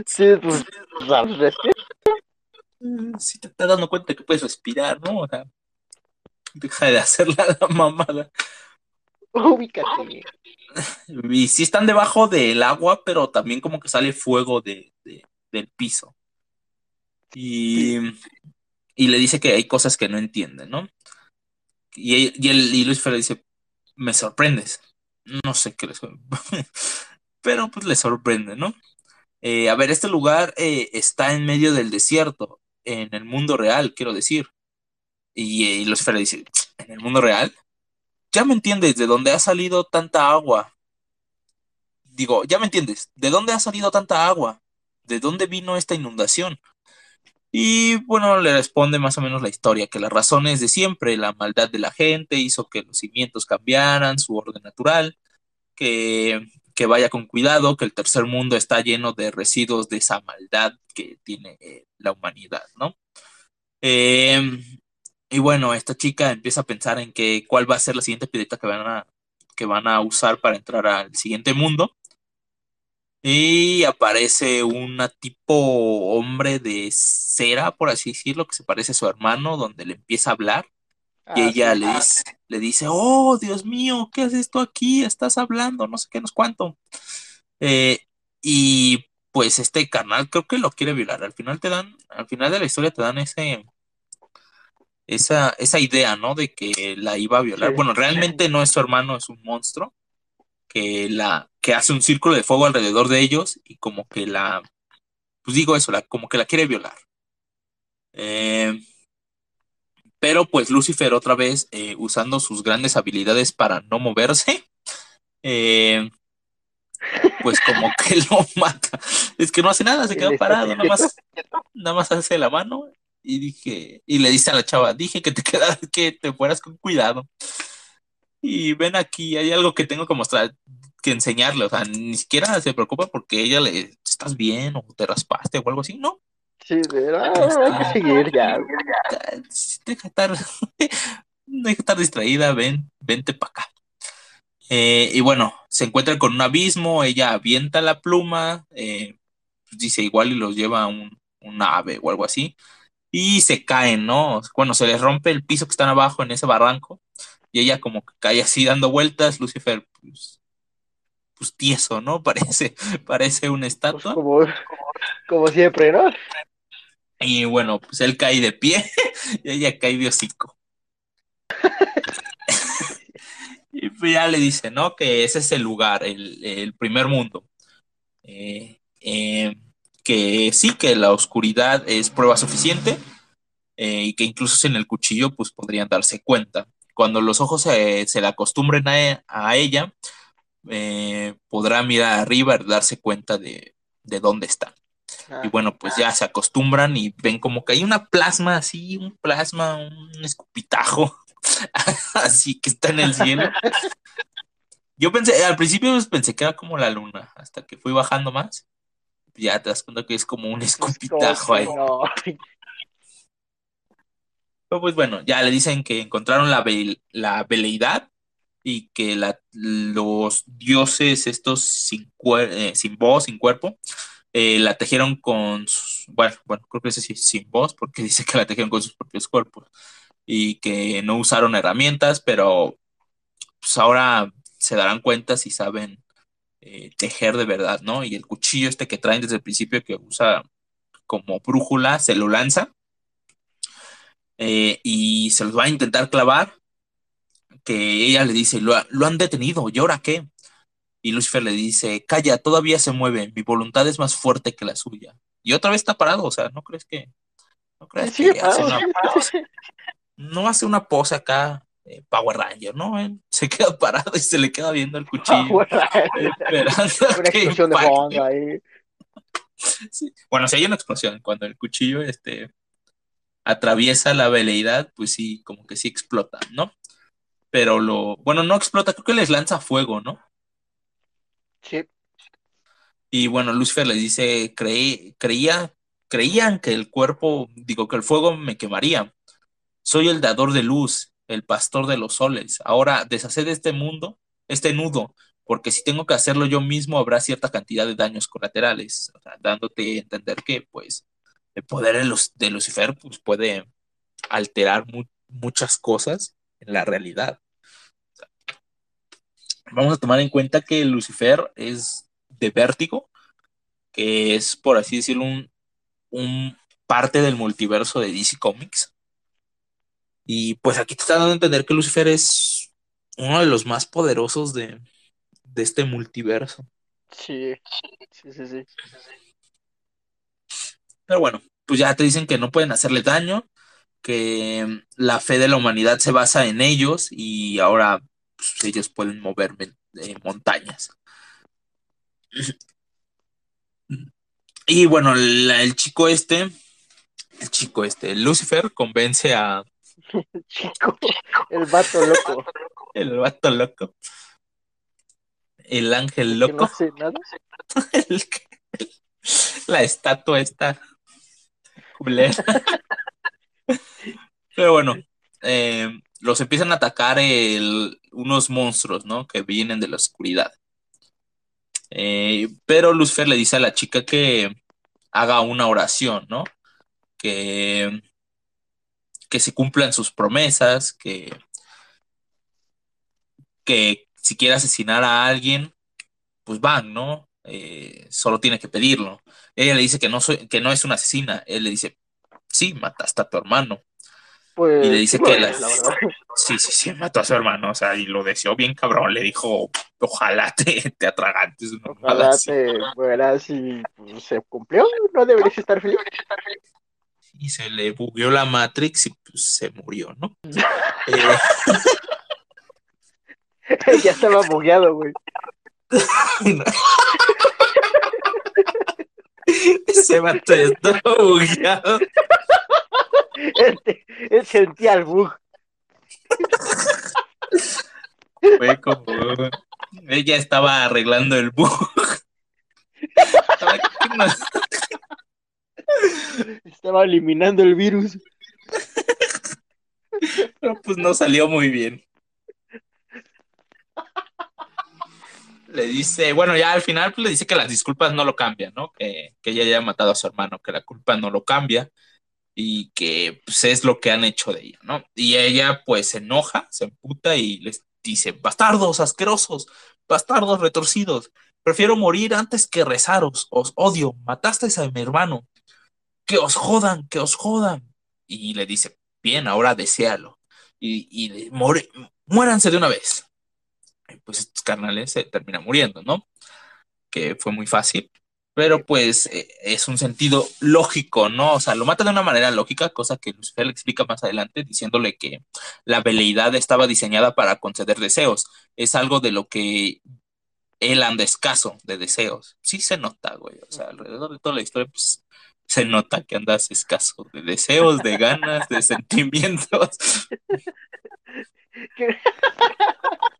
Speaker 2: Sí, pues, pues, respira.
Speaker 1: Si te estás dando cuenta que puedes respirar, ¿no? O sea, deja de hacer la, mamada.
Speaker 2: ubícate.
Speaker 1: Y sí están debajo del agua, pero también como que sale fuego de, de- del piso. Y, y le dice que hay cosas que no entiende, ¿no? Y, y, el, y Lucifer le dice, me sorprendes. No sé qué les... *laughs* Pero pues le sorprende, ¿no? Eh, a ver, este lugar eh, está en medio del desierto, en el mundo real, quiero decir. Y, y Lucifer le dice, ¿en el mundo real? Ya me entiendes, ¿de dónde ha salido tanta agua? Digo, ya me entiendes, ¿de dónde ha salido tanta agua? ¿De dónde vino esta inundación? Y bueno, le responde más o menos la historia, que las razones de siempre, la maldad de la gente hizo que los cimientos cambiaran, su orden natural, que, que vaya con cuidado, que el tercer mundo está lleno de residuos de esa maldad que tiene eh, la humanidad, ¿no? Eh, y bueno, esta chica empieza a pensar en que cuál va a ser la siguiente piedrita que van a, que van a usar para entrar al siguiente mundo. Y aparece una tipo hombre de cera, por así decirlo, que se parece a su hermano, donde le empieza a hablar. Y
Speaker 2: Ah,
Speaker 1: ella le dice, le dice, oh, Dios mío, ¿qué haces tú aquí? Estás hablando, no sé qué, no sé cuánto. Eh, y pues este carnal creo que lo quiere violar. Al final te dan, al final de la historia te dan ese, esa, esa idea, ¿no? De que la iba a violar. Bueno, realmente no es su hermano, es un monstruo que la, que hace un círculo de fuego alrededor de ellos y como que la, pues digo eso, la, como que la quiere violar. Eh, pero pues Lucifer otra vez, eh, usando sus grandes habilidades para no moverse, *laughs* eh, pues como *laughs* que lo mata. Es que no hace nada, se queda parado, nada más, *laughs* nada más hace la mano y dije, y le dice a la chava, dije que te quedas, que te fueras con cuidado. Y ven aquí, hay algo que tengo que mostrar, que enseñarle, o sea, ni siquiera se preocupa porque ella le, ¿estás bien? o te raspaste o algo así, no.
Speaker 2: Sí, de, ah, hay que seguir ya. *laughs*
Speaker 1: Deja estar, *laughs* deja estar distraída, ven, vente para acá. Eh, y bueno, se encuentra con un abismo, ella avienta la pluma, eh, dice igual y los lleva a un, un ave o algo así, y se caen, ¿no? Bueno, se les rompe el piso que están abajo en ese barranco, y ella como que cae así dando vueltas, Lucifer, pues, pues tieso, ¿no? *laughs* Parece, parece una
Speaker 2: Pues
Speaker 1: estatua.
Speaker 2: como, como siempre, ¿no?
Speaker 1: Y bueno, pues él cae de pie *laughs* y ella cae de hocico. *laughs* y pues ya le dice, ¿no? Que ese es el lugar, el, primer mundo. Eh, eh, que sí, que la oscuridad es prueba suficiente eh, y que incluso en el cuchillo pues podrían darse cuenta. Cuando los ojos se, se le acostumbren a, ella, podrá mirar arriba y darse cuenta de, de dónde está.
Speaker 2: Ah,
Speaker 1: Y bueno, pues ya se acostumbran y ven como que hay una plasma así, un plasma, un escupitajo, *laughs* así que está en el cielo. Yo pensé, al principio pues, pensé que era como la luna, hasta que fui bajando más, ya te das cuenta que es como un escupitajo ahí.
Speaker 2: no.
Speaker 1: Pero pues bueno, ya le dicen que encontraron la, ve- la veleidad y que la- los dioses estos sin, eh, sin voz, sin cuerpo, eh, la tejieron con sus, bueno, bueno, creo que ese sí, sin voz, porque *laughs* dice que la tejieron con sus propios cuerpos y que no usaron herramientas, pero pues ahora se darán cuenta si saben eh, tejer de verdad, ¿no? Y el cuchillo este que traen desde el principio que usa como brújula, se lo lanza eh, y se los va a intentar clavar, que ella le dice, lo, lo han detenido, ¿y ahora qué? Y Lucifer le dice, calla, todavía se mueve, mi voluntad es más fuerte que la suya. Y otra vez está parado, o sea, ¿no crees que, no crees que hace una pose? *laughs* No hace una pose acá, eh, Power Ranger, ¿no? Él se queda *laughs* parado y se le queda viendo el cuchillo,
Speaker 2: Una explosión de ahí. *laughs*
Speaker 1: Sí. Bueno, si hay una explosión, cuando el cuchillo este, atraviesa la veleidad, pues sí, como que sí explota, ¿no? Pero lo, bueno, no explota, creo que les lanza fuego, ¿no? Y bueno, Lucifer les dice, creí, creía, creían que el cuerpo, digo, que el fuego me quemaría. Soy el dador de luz, el pastor de los soles. Ahora deshaced este mundo, este nudo, porque si tengo que hacerlo yo mismo habrá cierta cantidad de daños colaterales, dándote a entender que pues el poder de, Lucifer pues, puede alterar mu- muchas cosas en la realidad. Vamos a tomar en cuenta que Lucifer es de vértigo, que es, por así decirlo, un, un, parte del multiverso de DC Comics. Y pues aquí te está dando a entender que Lucifer es uno de los más poderosos de, de este multiverso.
Speaker 2: Sí, sí, sí, sí.
Speaker 1: Pero bueno, pues ya te dicen que no pueden hacerle daño, que la fe de la humanidad se basa en ellos y ahora pues, ellos pueden mover eh, montañas. Y bueno, el, el chico este, el chico este, Lucifer, convence a, *laughs*
Speaker 2: Chico, el vato loco.
Speaker 1: El vato loco. El ángel loco.
Speaker 2: no hace nada. *laughs*
Speaker 1: El la estatua esta culera. *laughs* Pero bueno, eh, los empiezan a atacar unos monstruos, ¿no? Que vienen de la oscuridad. Eh, pero Lucifer le dice a la chica que haga una oración, ¿no? Que, que se cumplan sus promesas, que, que si quiere asesinar a alguien, pues van, ¿no? Eh, solo tiene que pedirlo. Ella le dice que no, soy, que no es una asesina. Él le dice, sí, mataste a tu hermano.
Speaker 2: Pues,
Speaker 1: Y le dice
Speaker 2: sí,
Speaker 1: que la-
Speaker 2: la. *laughs*
Speaker 1: Sí, sí, sí, mató a su hermano. O sea, y lo deseó bien cabrón. Le dijo, ojalá te, te atragantes. una
Speaker 2: Ojalá te mueras y pues, se cumplió. No deberías estar feliz.
Speaker 1: Y se le bugueó la Matrix y pues, se murió, ¿no? *laughs* Eh, *laughs*
Speaker 2: ya estaba bugueado, güey.
Speaker 1: Vato ya estaba bugueado. *laughs*
Speaker 2: Él, él sentía el bug.
Speaker 1: Fue como. Ella estaba arreglando el bug.
Speaker 2: Estaba eliminando el virus.
Speaker 1: Pero pues no salió muy bien. Le dice, bueno, ya al final pues, le dice que las disculpas no lo cambian, ¿no? Que, que ella haya matado a su hermano, que la culpa no lo cambia y que pues, es lo que han hecho de ella, ¿no? Y ella pues se enoja, se emputa y les dice, bastardos asquerosos, bastardos retorcidos, prefiero morir antes que rezaros, os odio, matasteis a mi hermano, que os jodan, que os jodan. Y le dice, bien, ahora deséalo. Y, muéranse de una vez. Y pues estos carnales se terminan muriendo, ¿no? Que fue muy fácil. Pero pues eh, es un sentido lógico, ¿no? O sea, lo mata de una manera lógica, cosa que Lucifer le explica más adelante, diciéndole que la veleidad estaba diseñada para conceder deseos. Es algo de lo que él anda escaso de deseos. Sí se nota, güey. O sea, alrededor de toda la historia, pues se nota que andas escaso de deseos, de ganas, de *laughs* sentimientos. *laughs*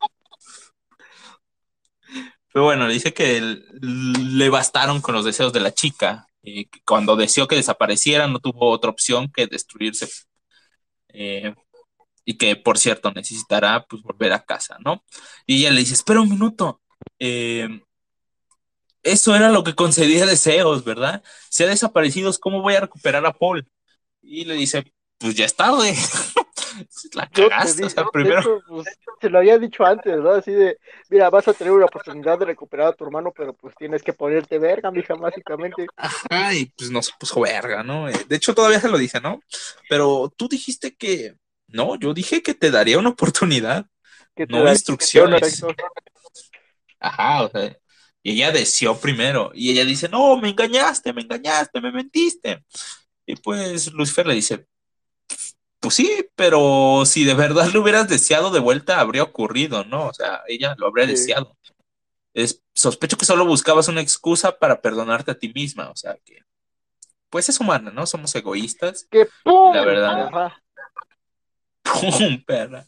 Speaker 1: Pero bueno, dice que le bastaron con los deseos de la chica. eh, cuando deseó que desapareciera, no tuvo otra opción que destruirse. Eh, y que, por cierto, necesitará pues, volver a casa, ¿no? Y ella le dice, espera un minuto. eh, eso era lo que concedía deseos, ¿verdad? Si ha desaparecido, ¿cómo voy a recuperar a Paul? Y le dice, pues ya es tarde. *laughs* *laughs* La cagaste, o
Speaker 2: dije,
Speaker 1: sea, primero.
Speaker 2: pues, se lo había dicho antes, ¿no? Así de, mira, vas a tener una oportunidad de recuperar a tu hermano, pero pues tienes que ponerte verga, mija, básicamente.
Speaker 1: Ay, pues no se puso verga, ¿no? Eh, De hecho, todavía se lo dice, ¿no? Pero tú dijiste que. No, yo dije que te daría una oportunidad.
Speaker 2: Que te
Speaker 1: No instrucciones. Ajá, o sea. Y ella deseó primero. Y ella dice, no, me engañaste, me engañaste, me mentiste. Y pues Lucifer le dice, pues sí, pero si de verdad lo hubieras deseado de vuelta, habría ocurrido, ¿no? O sea, ella lo habría
Speaker 2: Sí.
Speaker 1: deseado. Es, sospecho que solo buscabas una excusa para perdonarte a ti misma, o sea que, pues es humana, ¿no? Somos egoístas.
Speaker 2: Que pum.
Speaker 1: La verdad. *laughs* ¡Pum, perra!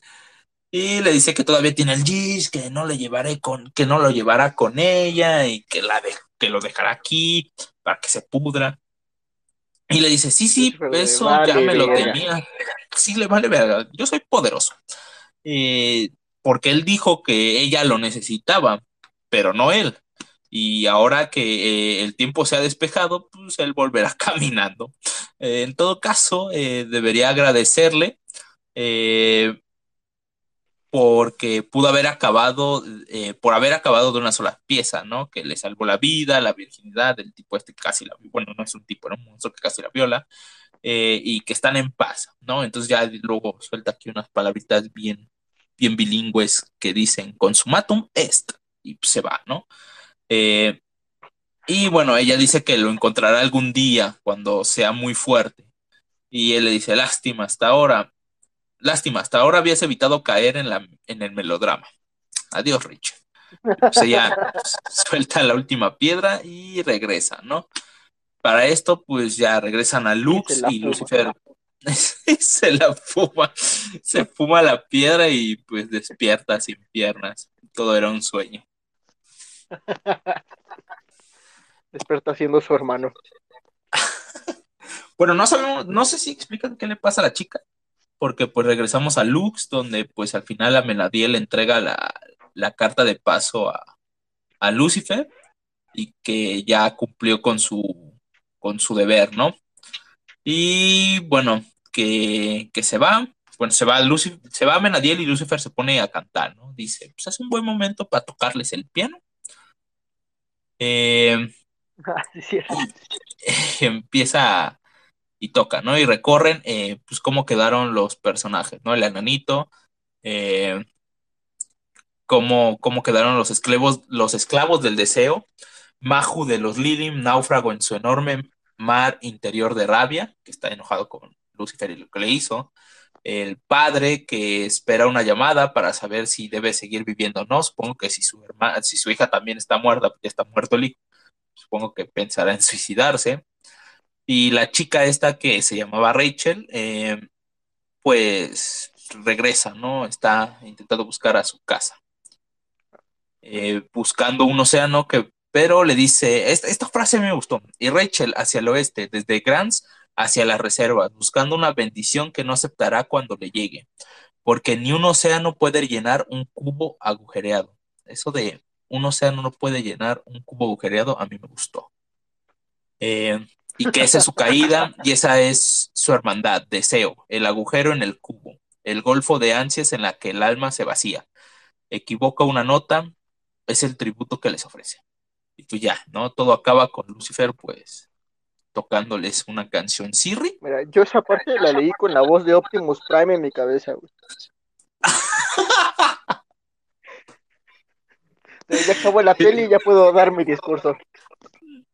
Speaker 1: Y le dice que todavía tiene el Gis, que no le llevaré con, que no lo llevará con ella y que la de- que lo dejará aquí para que se pudra. Y le dice, sí, sí, eso
Speaker 2: vale
Speaker 1: ya me lo
Speaker 2: verga.
Speaker 1: tenía. Sí, le vale verga. Yo soy poderoso. Eh, porque él dijo que ella lo necesitaba, pero no él. Y ahora que eh, el tiempo se ha despejado, pues él volverá *laughs* caminando. Eh, en todo caso, eh, debería agradecerle porque pudo haber acabado, eh, por haber acabado de una sola pieza, ¿no? Que le salvó la vida, la virginidad, del tipo este que casi la, bueno, no es un tipo, era un monstruo que casi la viola, eh, y que están en paz, ¿no? Entonces ya luego suelta aquí unas palabritas bien, bien bilingües que dicen consumatum est, y se va, ¿no? Eh, y bueno, ella dice que lo encontrará algún día cuando sea muy fuerte. Y él le dice, lástima, hasta ahora Lástima, hasta ahora habías evitado caer en, la, en el melodrama. Adiós, Rich. Pues *laughs* ella suelta la última piedra y regresa, ¿no? Para esto, pues ya regresan a Lux y, Lucifer *laughs* se la fuma, se fuma la piedra y pues despierta sin piernas. Todo era un sueño. *laughs*
Speaker 2: Despierta siendo su hermano.
Speaker 1: bueno, no sabemos, no sé si explican qué le pasa a la chica porque pues regresamos a Lux, donde pues al final a Menadiel le entrega la, carta de paso a, Lucifer y que ya cumplió con su, con su deber, ¿no? Y bueno, que, se va, bueno, se va, Lucifer, se va a Menadiel y Lucifer se pone a cantar, ¿no? Dice, pues es un buen momento para tocarles el piano. Eh, *laughs*
Speaker 2: ah, *laughs*
Speaker 1: empieza y toca, ¿no? Y recorren, eh, pues, cómo quedaron los personajes, ¿no? El enanito, eh, cómo, quedaron los esclavos, los esclavos del deseo, Maju de los Lilim, náufrago en su enorme mar interior de rabia, que está enojado con Lucifer y lo que le hizo, el padre que espera una llamada para saber si debe seguir viviendo o no, supongo que si su, hermana, si su hija también está muerta, porque está muerto el hijo, supongo que pensará en suicidarse, y la chica esta que se llamaba Rachel, eh, pues regresa, ¿no? Está intentando buscar a su casa. Eh, buscando un océano que, pero le dice, esta, esta, frase me gustó, y Rachel hacia el oeste, desde Grants hacia las reservas, buscando una bendición que no aceptará cuando le llegue, porque ni un océano puede llenar un cubo agujereado. Eso de un océano no puede llenar un cubo agujereado, a mí me gustó. Eh, y que esa es su caída y esa es su hermandad, deseo, el agujero en el cubo, el golfo de ansias en la que el alma se vacía. Equivoca una nota, es el tributo que les ofrece. Y pues ya, ¿no? Todo acaba con Lucifer, pues, tocándoles una canción Siri.
Speaker 2: Mira, yo esa parte la leí con la voz de Optimus Prime en mi cabeza, güey. *laughs* ya acabó la peli y ya puedo dar mi discurso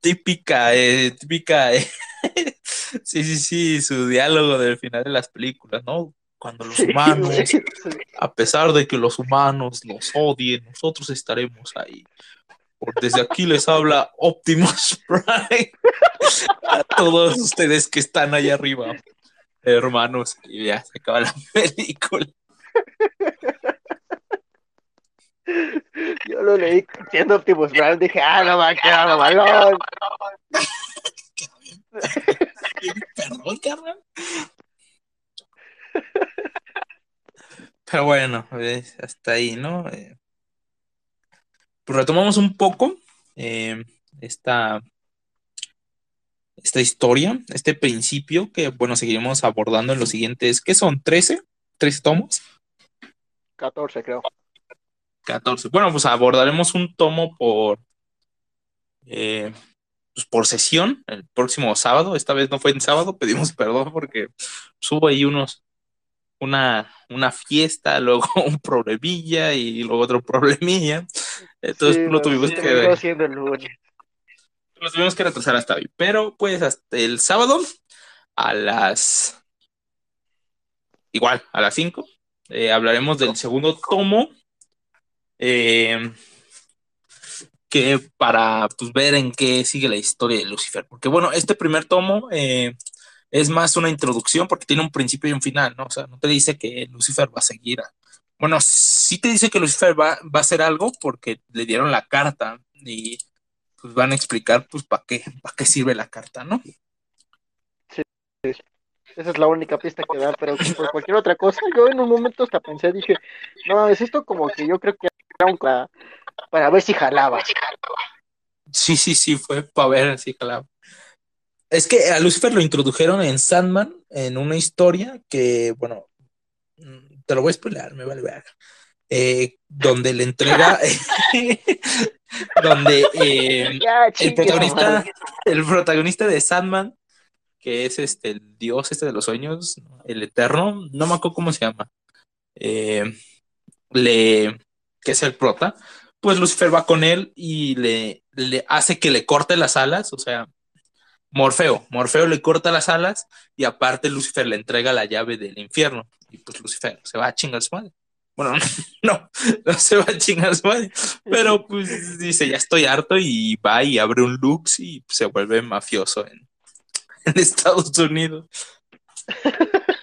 Speaker 1: típica, eh, típica, eh, *laughs* sí, sí, sí, su diálogo del final de las películas, ¿no? Cuando los humanos, *laughs* a pesar de que los humanos nos odien, nosotros estaremos ahí. desde aquí les habla Optimus *laughs* Prime a todos ustedes que están allá arriba, hermanos, y ya se acaba la película.
Speaker 2: Yo lo leí siendo Optimus Prime, dije, ah, no va quedar balón.
Speaker 1: Perdón. Pero bueno, hasta ahí, ¿no? Eh, pues retomamos un poco eh, esta, esta historia, este principio que, bueno, seguiremos abordando en los siguientes, ¿qué son? ¿13? ¿13 tomos?
Speaker 2: 14, creo.
Speaker 1: 14. Bueno, pues abordaremos un tomo por, eh, pues por sesión el próximo sábado. Esta vez no fue en sábado, *laughs* pedimos perdón porque subo ahí unos, una, una fiesta, *laughs* luego un problemilla y luego otro problemilla. Entonces lo tuvimos que. Lo tuvimos que retrasar hasta hoy. Pero pues hasta el sábado a las. Igual, a las 5. Eh, hablaremos del segundo tomo eh, que para pues, ver en qué sigue la historia de Lucifer. Porque bueno, este primer tomo eh, es más una introducción porque tiene un principio y un final, ¿no? O sea, no te dice que Lucifer va a seguir. Bueno, sí te dice que Lucifer va, va a hacer algo porque le dieron la carta y pues van a explicar pues para qué, para qué sirve la carta, ¿no?
Speaker 2: Sí, esa es la única pista que da, pero por cualquier otra cosa, yo en un momento hasta pensé, dije, no, es esto como que yo creo que para, para ver si jalaba.
Speaker 1: Sí, sí, sí, fue para ver si jalaba. Es que a Lucifer lo introdujeron en Sandman, en una historia que, bueno, te lo voy a spoiler, me vale ver. eh, donde le entrega, *laughs* donde eh,
Speaker 2: Ya,
Speaker 1: el protagonista, el protagonista de Sandman, que es este el dios este de los sueños, el eterno, no me acuerdo cómo se llama, eh, le, que es el prota, pues Lucifer va con él y le, le hace que le corte las alas, o sea, Morfeo, Morfeo le corta las alas y aparte Lucifer le entrega la llave del infierno y pues Lucifer se va a chingar su madre. Bueno, *laughs* no, no se va a chingar su madre, pero pues dice, ya estoy harto y va y abre un Lux y se vuelve mafioso en, en Estados Unidos. *laughs*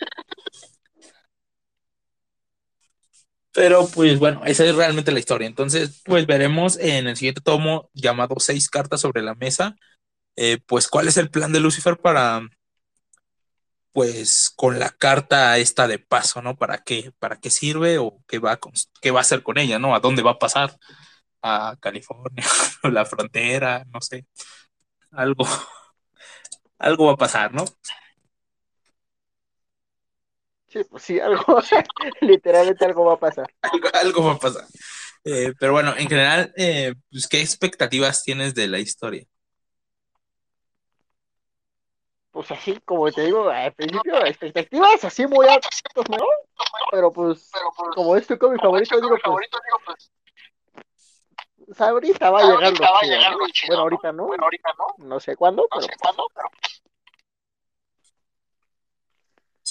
Speaker 1: Pero pues bueno, esa es realmente la historia. Entonces, pues veremos en el siguiente tomo llamado Seis cartas sobre la mesa, eh, pues cuál es el plan de Lucifer para, pues con la carta esta de paso, ¿no? ¿Para qué? ¿Para qué sirve o qué va a, qué va a hacer con ella, ¿no? ¿A dónde va a pasar? ¿A California? *laughs* ¿A la frontera? No sé. Algo, *laughs* algo va a pasar, ¿no?
Speaker 2: Sí, pues sí, algo, *laughs* literalmente algo va a pasar.
Speaker 1: Algo, algo va a pasar. Eh, pero bueno, en general, eh, pues, ¿qué expectativas tienes de la historia?
Speaker 2: Pues así, como te digo, al principio, expectativas así muy altas, ¿no? Pero pues, como es tu cómic favorito, digo, pues, pues, ahorita va a llegar lo chido, ¿no? Bueno, ahorita no, no sé cuándo, pero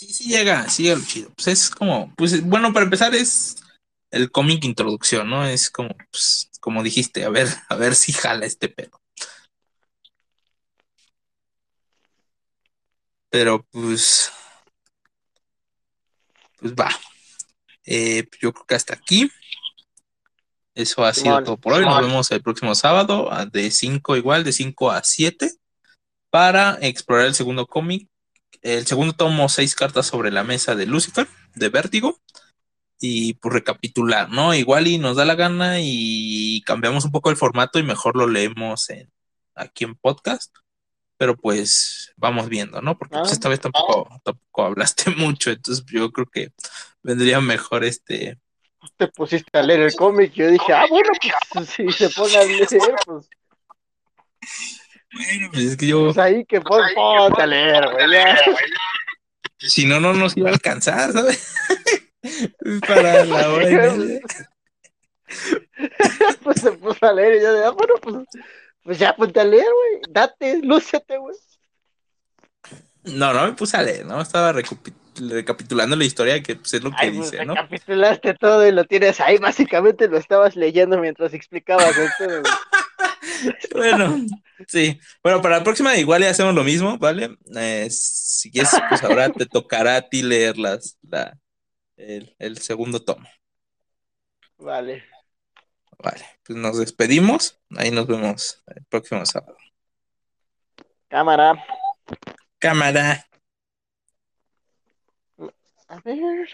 Speaker 1: Sí, sí llega, sí llega lo chido. Pues es como, pues bueno, para empezar es el cómic introducción, ¿no? Es como, pues, como dijiste, a ver, a ver si jala este pedo. Pero pues, pues va. Eh, yo creo que hasta aquí. Eso ha sido todo por hoy. Nos vemos el próximo sábado de 5 igual, de 5 a 7 para explorar el segundo cómic. El segundo tomo, seis cartas sobre la mesa de Lucifer, de Vértigo. Y pues recapitular, ¿no? Igual y nos da la gana y cambiamos un poco el formato y mejor lo leemos en, aquí en podcast. Pero pues vamos viendo, ¿no? Porque pues
Speaker 2: Ah.
Speaker 1: esta vez tampoco, tampoco hablaste *laughs* mucho, entonces yo creo que vendría mejor este
Speaker 2: te pusiste a leer el cómic. Yo dije, ah, bueno, pues *laughs* si se pone a leer, pues,
Speaker 1: Bueno, pues es que yo,
Speaker 2: pues ahí que pon, ponte a leer, güey. ya.
Speaker 1: si no, no nos iba a alcanzar, ¿sabes? *laughs* Para la hora y media. *laughs*
Speaker 2: Pues se puso a leer y yo de, ah, bueno, pues, pues ya ponte a leer, güey. Date, lúcete, güey.
Speaker 1: No, no me puse a leer, ¿no? Estaba recapi- recapitulando la historia que pues, es lo que
Speaker 2: Ay, pues
Speaker 1: dice, ¿no?
Speaker 2: recapitulaste todo y lo tienes ahí. Básicamente lo estabas leyendo mientras explicabas el pedo, güey. *laughs*
Speaker 1: Bueno, *laughs* sí. Bueno, para la próxima igual ya hacemos lo mismo, ¿vale? Eh, si quieres, pues ahora te tocará a ti leer las, la, el, el segundo tomo.
Speaker 2: Vale.
Speaker 1: Vale, pues nos despedimos. Ahí nos vemos el próximo sábado.
Speaker 2: Cámara.
Speaker 1: Cámara.
Speaker 2: A ver.